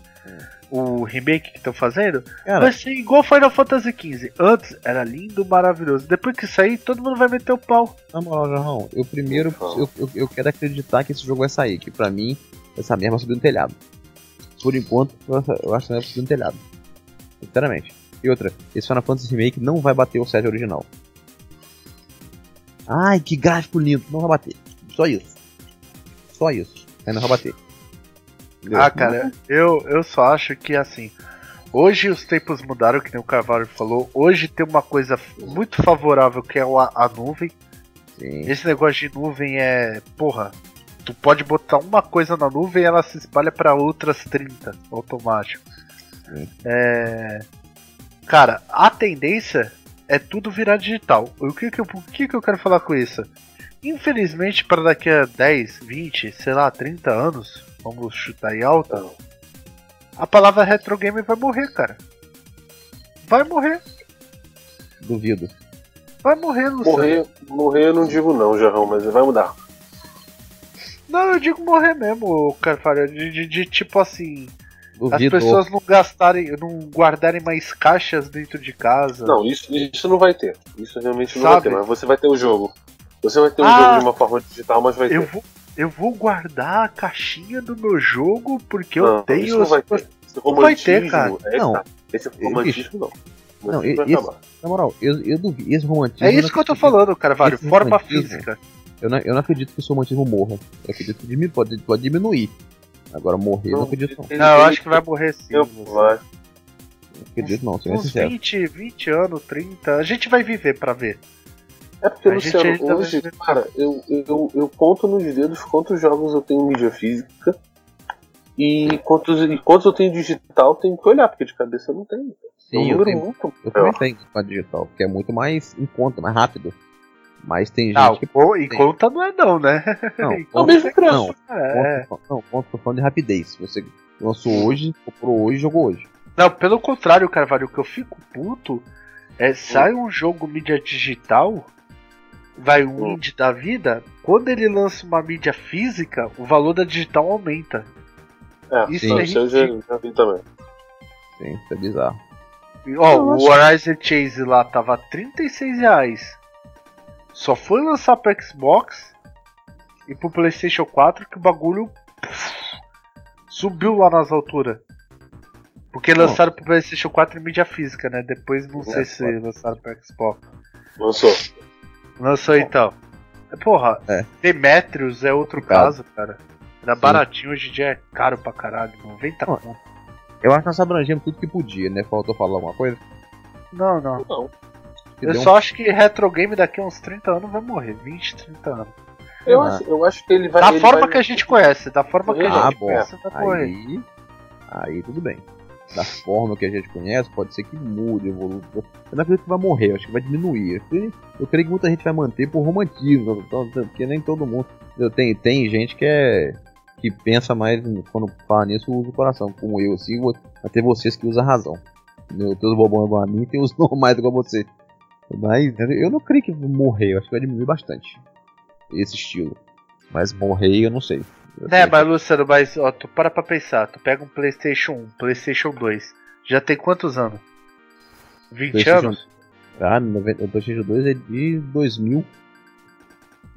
O remake que estão fazendo? Cara, Vai ser igual Final Fantasy XV. Antes era lindo, maravilhoso. Depois que sair, todo mundo vai meter o pau. Na moral, Jarrão, eu primeiro eu, eu, eu quero acreditar que esse jogo vai sair, que pra mim essa merda vai subir no telhado. Por enquanto, eu acho- que não vai subir no telhado. Sinceramente. E outra, esse Final Fantasy Remake não vai bater o 7 original. Ai, que gráfico lindo, não vai bater. Só isso. Só isso. Aí não vai bater. Ah, cara, eu, eu só acho que assim. Hoje os tempos mudaram, que nem o Carvalho falou. Hoje tem uma coisa muito favorável que é a, a nuvem. Sim. Esse negócio de nuvem é. Porra, tu pode botar uma coisa na nuvem e ela se espalha pra outras 30 automático. Sim. É. Cara, a tendência é tudo virar digital. O que que, eu, o que que eu quero falar com isso? Infelizmente, para daqui a 10, 20, sei lá, 30 anos, vamos chutar em alta, a palavra retro game vai morrer, cara. Vai morrer, Duvido. vai morrer, Luciano. Morrer, morrer eu não digo não, Jarrão, mas vai mudar. Não, eu digo morrer mesmo, Carvalho. De, de, de tipo assim, as Duvido. pessoas não gastarem, não guardarem mais caixas dentro de casa. Não, isso, isso não vai ter. Isso realmente não Sabe? vai ter, mas você vai ter o jogo. Você vai ter o Ah, jogo de uma forma digital, mas vai Eu ter. vou, eu vou guardar a caixinha do meu jogo porque Não, eu tenho. isso não vai ter. Esse Não vai ter, romantismo, cara. é que Não. tá. Esse romantismo não. Mas Não, isso vai esse-. Na moral, eu, eu duvido. Esse romantismo. É isso não que eu tô falando, Carvalho. Forma romantismo- física. Eu não, eu não acredito que esse romantismo morra. Eu acredito que diminu- pode, pode diminuir. Agora morrer, eu não acredito não. Não, eu acho que vai morrer sim. eu- vai. Não acredito não, sendo Uns sincero. 20, 20 anos, 30. A gente vai viver pra ver. É porque, A gente Luciano, ainda hoje, cara, eu, eu, eu conto nos dedos quantos jogos eu tenho em mídia física e quantos, e quantos eu tenho digital, tenho que olhar, porque de cabeça eu não tenho. é Sim, eu, número tenho, muito eu também tenho com a digital, porque é muito mais em conta, mais rápido. Mas tem gente Ah, que. pô, e conta não é não, né? Não, É o conta, mesmo preço. não, É. conta, não, conta tô falando de rapidez. Você lançou hoje, comprou hoje jogou hoje. Não, pelo contrário, Carvalho, o que eu fico puto é sai um jogo mídia digital, vai um Hum. indie da vida, quando ele lança uma mídia física, o valor da digital aumenta. É, Isso isso, é eu já, já vi também. Sim, isso é bizarro. E, Ó, Eu o Horizon Chase lá tava 36 reais. Só foi lançar pro Xbox e pro PlayStation 4 que o bagulho puf, subiu lá nas alturas. Porque lançaram pro PlayStation 4 em mídia física, né? Depois não sei É, se claro. lançaram pro Xbox. Lançou. Lançou então. É, Porra, É. Demetrius é outro caso, cara. Era Sim. baratinho, hoje em dia é caro pra caralho, 90 Não. conto. Eu acho que nós abrangemos tudo que podia, né? Faltou falar alguma coisa? Não, não. Não. Eu deu um- só acho que retro game daqui a uns 30 anos vai morrer. 20, 30 anos. Eu, Ah. acho, eu acho que ele vai. Da ele forma vai- que a gente conhece, da forma que a Ah, gente bom. conhece, vai morrer. Aí. Aí tudo bem. Da forma que a gente conhece, pode ser que mude, evolua. Eu não acredito que vai morrer, acho que vai diminuir. Eu creio que muita gente vai manter por romantismo, então, porque nem todo mundo. Tenho, tem gente que é. que pensa mais quando fala nisso, usa o coração, como eu, assim, até vocês que usam a razão. Eu tenho os bobões igual a mim tem os normais igual você. Mas eu não creio que morrer, eu acho que vai diminuir bastante esse estilo. Mas morrer eu não sei. Eu é, mas Luciano, mas ó, tu para pra pensar, tu pega um Playstation 1, Playstation 2, já tem quantos anos? 20 anos? Ah, o Playstation 2 é de 2000.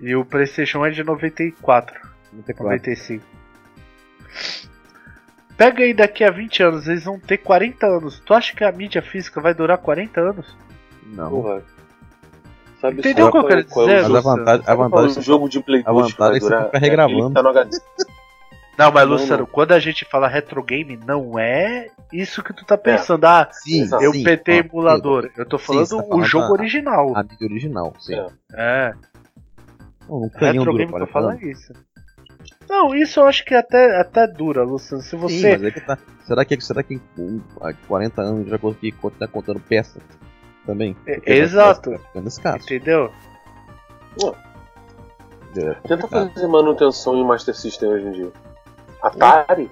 E o Playstation 1 é de 94, 94. 95. Pega aí daqui a 20 anos, eles vão ter 40 anos. Tu acha que a mídia física vai durar 40 anos? Não. Porra. Sabe Entendeu o que eu quero dizer? Mas a vantagem, a vantagem, um jogo de Play 2 a vantagem é que você fica regravando. Tá não, mas Luciano, quando a gente fala retro game, não é isso que tu tá pensando. É. Ah, sim, eu sim, PT emulador. Eu tô falando sim, tá falando o jogo a, original. A mídia original, sim. É. é. Não, retro game que eu falo é isso. Não, isso eu acho que até, até dura, Luciano. Se você. Sim, mas é que tá... Será que, será que em 40 anos já consegui continuar contando peças? Também. É, exato. Entendeu? É, Tenta fazer manutenção em Master System hoje em dia. Atari?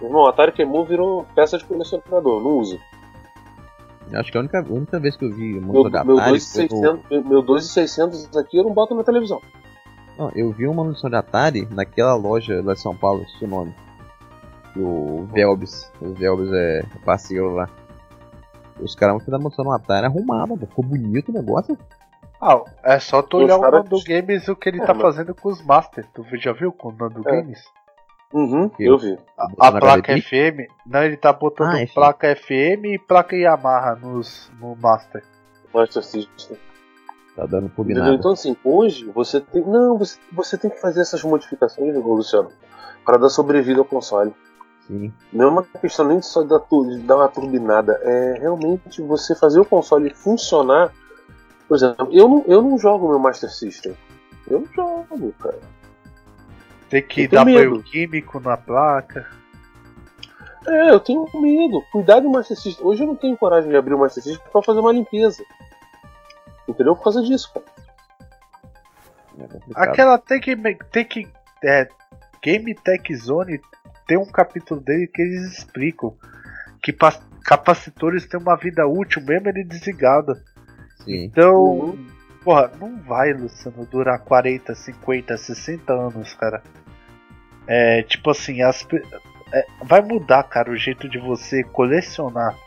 Meu irmão, Atari queimou virou peça de colecionador, não uso. Acho que a única, a única vez que eu vi um meu, meu, 2600, no... meu 2600 aqui eu não boto na televisão. Não, eu vi uma manutenção de Atari naquela loja lá de São Paulo, esse nome. O Velbis. O Velbis é parceiro lá. Os caras vão ficar mostrando uma Atari arrumada, ficou bonito o negócio. Ah, é só tu olhar o Nando Games o que ele é, tá mas... fazendo com os Masters. Tu já viu com o Nando é. Games? Uhum, eu, eu vi. A, a placa FM. Não, ele tá botando ah, é placa FM e placa Yamaha nos, no Master. Master System. Tá dando combinado. Então assim, hoje você tem. Não, você, você tem que fazer essas modificações, Luciano, para dar sobrevida ao console. Sim. Não é uma questão nem só da, de dar uma turbinada, é realmente você fazer o console funcionar. Por exemplo, eu não, eu não jogo meu Master System. Eu não jogo, cara. Tem que dar banho químico na placa. É, eu tenho medo. Cuidado do Master System. Hoje eu não tenho coragem de abrir o Master System pra fazer uma limpeza. Entendeu? Por causa disso, cara. É Aquela tem que. Tem que é, Game Tech Zone tem um capítulo dele que eles explicam que capacitores têm uma vida útil mesmo ele desligado. Sim. Então, uhum. porra, não vai, Luciano, durar 40, 50, 60 anos, cara. É, tipo assim, as, é, vai mudar, cara, o jeito de você colecionar.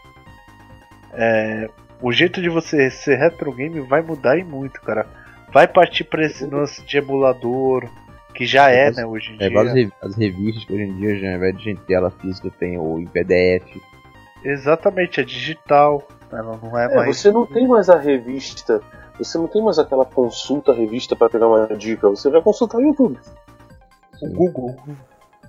É, o jeito de você ser retro game vai mudar e muito, cara. Vai partir pra esse lance de emulador, que já é, né, hoje em é, dia. Várias as revistas que hoje em dia, já ao invés de gente ter ela física, tem ou em PDF. Exatamente, é digital. Ela não é, é mais. Você não tem mais a revista. Você não tem mais aquela consulta revista para pegar uma dica. Você vai consultar o YouTube. O Google.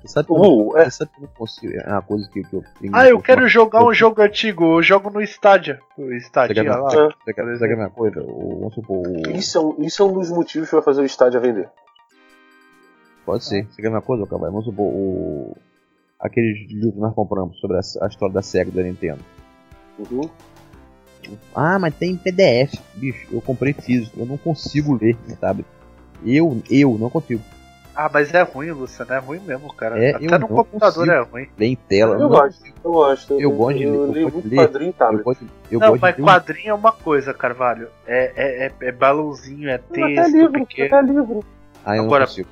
Você sabe que uh, é. sabe eu consigo. É uma coisa que, que eu tenho. Ah, eu quero jogar um jogo antigo. Eu jogo no Stadia. O Stadia você lá. Você quer, você quer a minha coisa? Vamos supor. Isso, é um, isso é um dos motivos que vai fazer o Stadia vender. Pode ser. Você quer uma coisa, Cavalo? Vamos supor, o... aquele livro que nós compramos sobre a, a história da SEGA da Nintendo. Uhum. Ah, mas tem PDF. Bicho, eu comprei físico, eu não consigo ler sabe? Eu, eu não consigo. Ah, mas é ruim, Luciano, é ruim mesmo, cara. É, Até no computador é ruim. Ler em tela. Eu, eu gosto, eu gosto. Eu, eu gosto de ler. Eu, leio muito quadrinho tá? Eu gosto, eu não, gosto mas quadrinho é uma coisa, Carvalho. É, é, é, é balãozinho, é texto. Até livro, porque... até livro. Ah, eu Agora, não consigo.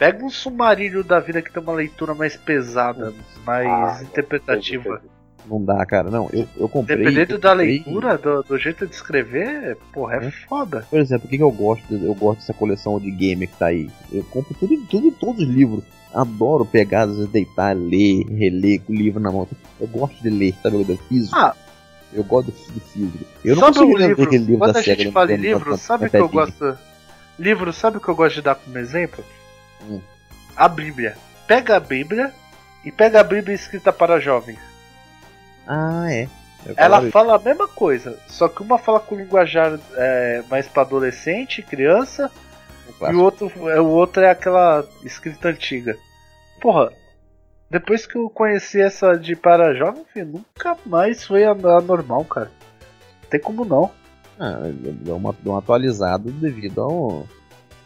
Pega um submarino da vida que tem uma leitura mais pesada, mais ah, interpretativa. Não dá, cara. Não, eu, eu comprei. Dependendo eu da leitura, do, do, jeito de escrever, porra, é, é. foda. Por exemplo, o que, que eu gosto? Eu gosto dessa coleção de game que tá aí. Eu compro tudo, tudo todos os livros. Adoro pegar, às vezes, deitar, ler, reler com o livro na mão. Eu gosto de ler, sabe? Do físico. Ah, eu gosto do, físico. Eu não consigo ler aquele livro Quando da a gente fala em livro, sabe o que eu gosto? Livro, sabe o que eu gosto de dar como exemplo? Hum. A Bíblia. Pega a Bíblia e pega a Bíblia escrita para jovens. Ah, é. Ela fala a mesma coisa, só que uma fala com linguajar é, mais para adolescente, criança, e o outro, é, o outro é aquela escrita antiga. Porra, depois que eu conheci essa de para jovem, nunca mais foi a, a normal, cara. Não tem como não. Ah, deu uma, deu um atualizado devido ao.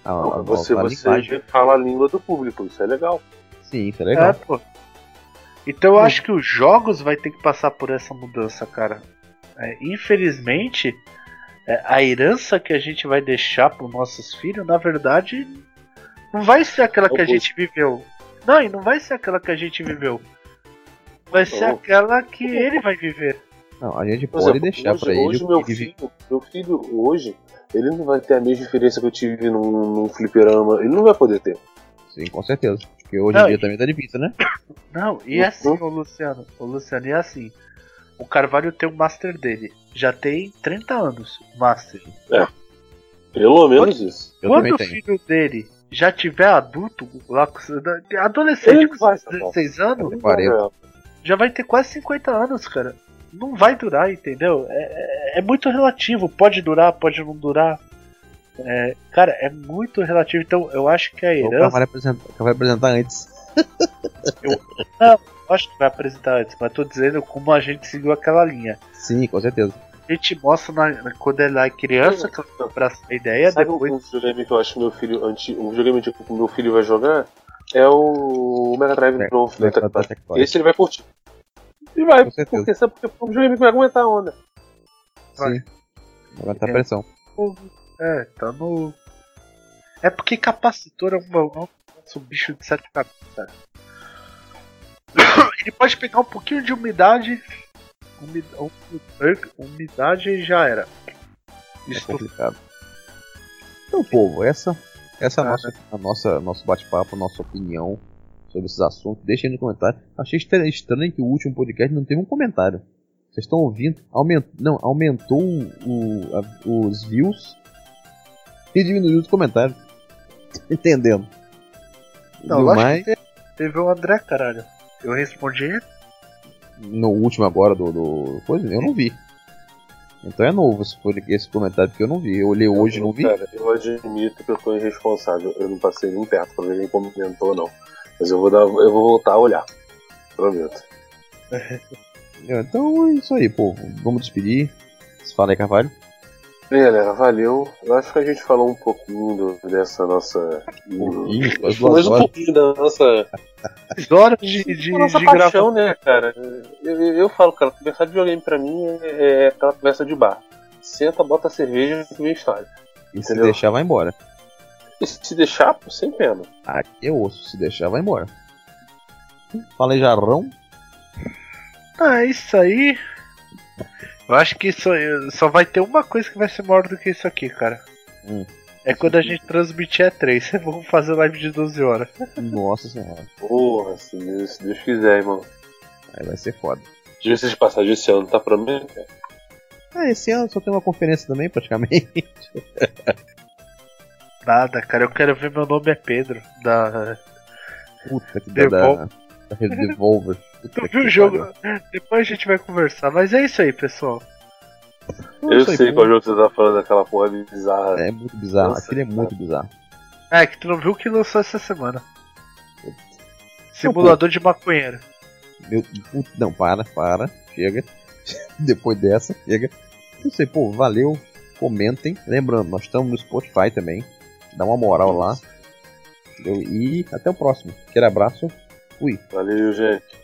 Ao, ao você à você fala a língua do público, isso é legal. Sim, isso é legal. É, pô. Então eu acho que os jogos vai ter que passar por essa mudança, cara. É, infelizmente, é, a herança que a gente vai deixar para nossos filhos, na verdade, não vai ser aquela que a gente viveu. Não, e não vai ser aquela que a gente viveu. Vai ser Não. aquela que ele vai viver. Não, a gente Por pode exemplo, deixar hoje, pra ele hoje o meu filho, meu filho hoje, ele não vai ter a mesma experiência que eu tive num, num fliperama. Ele não vai poder ter. Sim, com certeza. Porque hoje Não, em dia e- também tá difícil, né? Não, e Uhum. assim, ô Luciano, ô Luciano, e assim. O Carvalho tem o Master dele. Já tem 30 anos, o Master. Pelo menos isso. Eu Quando o tenho. filho dele já tiver adulto, lá com, adolescente Ele com vai, 16 anos, vai, já vai ter quase 50 anos, cara. Não vai durar, entendeu? É, é- é muito relativo. Pode durar, pode não durar. É, cara, é muito relativo. Então, eu acho que a Então, o cara herança. vai apresentar, vai apresentar antes. Eu acho que vai apresentar antes, mas tô dizendo como a gente seguiu aquela linha. Sim, com certeza. A gente mostra na- na- quando ela é criança, que ela abraça a ideia, Sabe depois. um videogame que eu acho que meu filho anti, um videogame que meu filho vai jogar é o Mega Drive É, novo. Esse ele vai curtir. E vai, porque sabe porque é videogame que vai aguentar a onda. Sim. Agora tá É. pressão. É, tá no. É porque capacitor é um, é um, um bicho de sete cabeças. Ele pode pegar um pouquinho de umidade. umi- umi- Umidade e já era. É Isso complicado. Então, povo, essa, essa é a Ah, nossa, a nossa, nosso bate-papo, nossa opinião sobre esses assuntos. Deixem aí no comentário. Achei estra- estranho que o último podcast não teve um comentário. Vocês estão ouvindo? Aument, não, aumentou o, a- os views e diminuiu os comentários. Entendendo? Não, Viu eu acho mais? que teve o André, caralho. Eu respondi ele. No último agora do, do. Coisa, eu não vi. Então é novo esse, foi esse comentário que eu não vi. Eu olhei hoje e não vi. Cara, eu admito que eu tô irresponsável. Eu não passei nem perto pra ver quem comentou, não. Mas eu vou dar, eu vou voltar a olhar. Prometo. Então é isso aí, povo. Vamos despedir. Se fala aí, Carvalho. Bem, galera, valeu. Eu acho que a gente falou um pouquinho dessa nossa. Mas duas um pouquinho da nossa, Horas de, de, nossa de paixão, né, cara? Eu, eu, eu falo, cara, conversar de videogame pra mim é, é aquela conversa de bar. Senta, bota a cerveja e vem história. E se deixar, vai embora. E se deixar, pô, sem pena. Aqui é osso. Se deixar, vai embora. Fala aí, Jarrão. Ah, isso aí. Eu acho que só, só vai ter uma coisa que vai ser maior do que isso aqui, cara. Hum. É quando a gente transmitir E3. Vamos fazer live de 12 horas. Nossa senhora. Porra, se Deus, se Deus quiser, irmão. Aí vai ser foda. Diga-se de passagem esse ano, tá pra mim? cara? Ah, esse ano só tem uma conferência também, praticamente. Nada, cara. Eu quero ver meu nome é Pedro. Da... Puta que dá da, Devolver. da Devolver. Puta Tu viu o jogo? pariu. Depois a gente vai conversar. Mas é isso aí, pessoal. É Eu sei povo. qual jogo você tá falando, aquela porra bizarra. É muito bizarro. Nossa, Aquilo é muito bizarro. É, que tu não viu o que lançou essa semana. Simulador de maconheiro. Meu, não, para, para. Chega. Depois dessa, chega. Não sei, pô, valeu. Comentem. Lembrando, nós estamos no Spotify também. Dá uma moral lá. Entendeu? E até o próximo. Aquele abraço. Fui. Valeu, gente.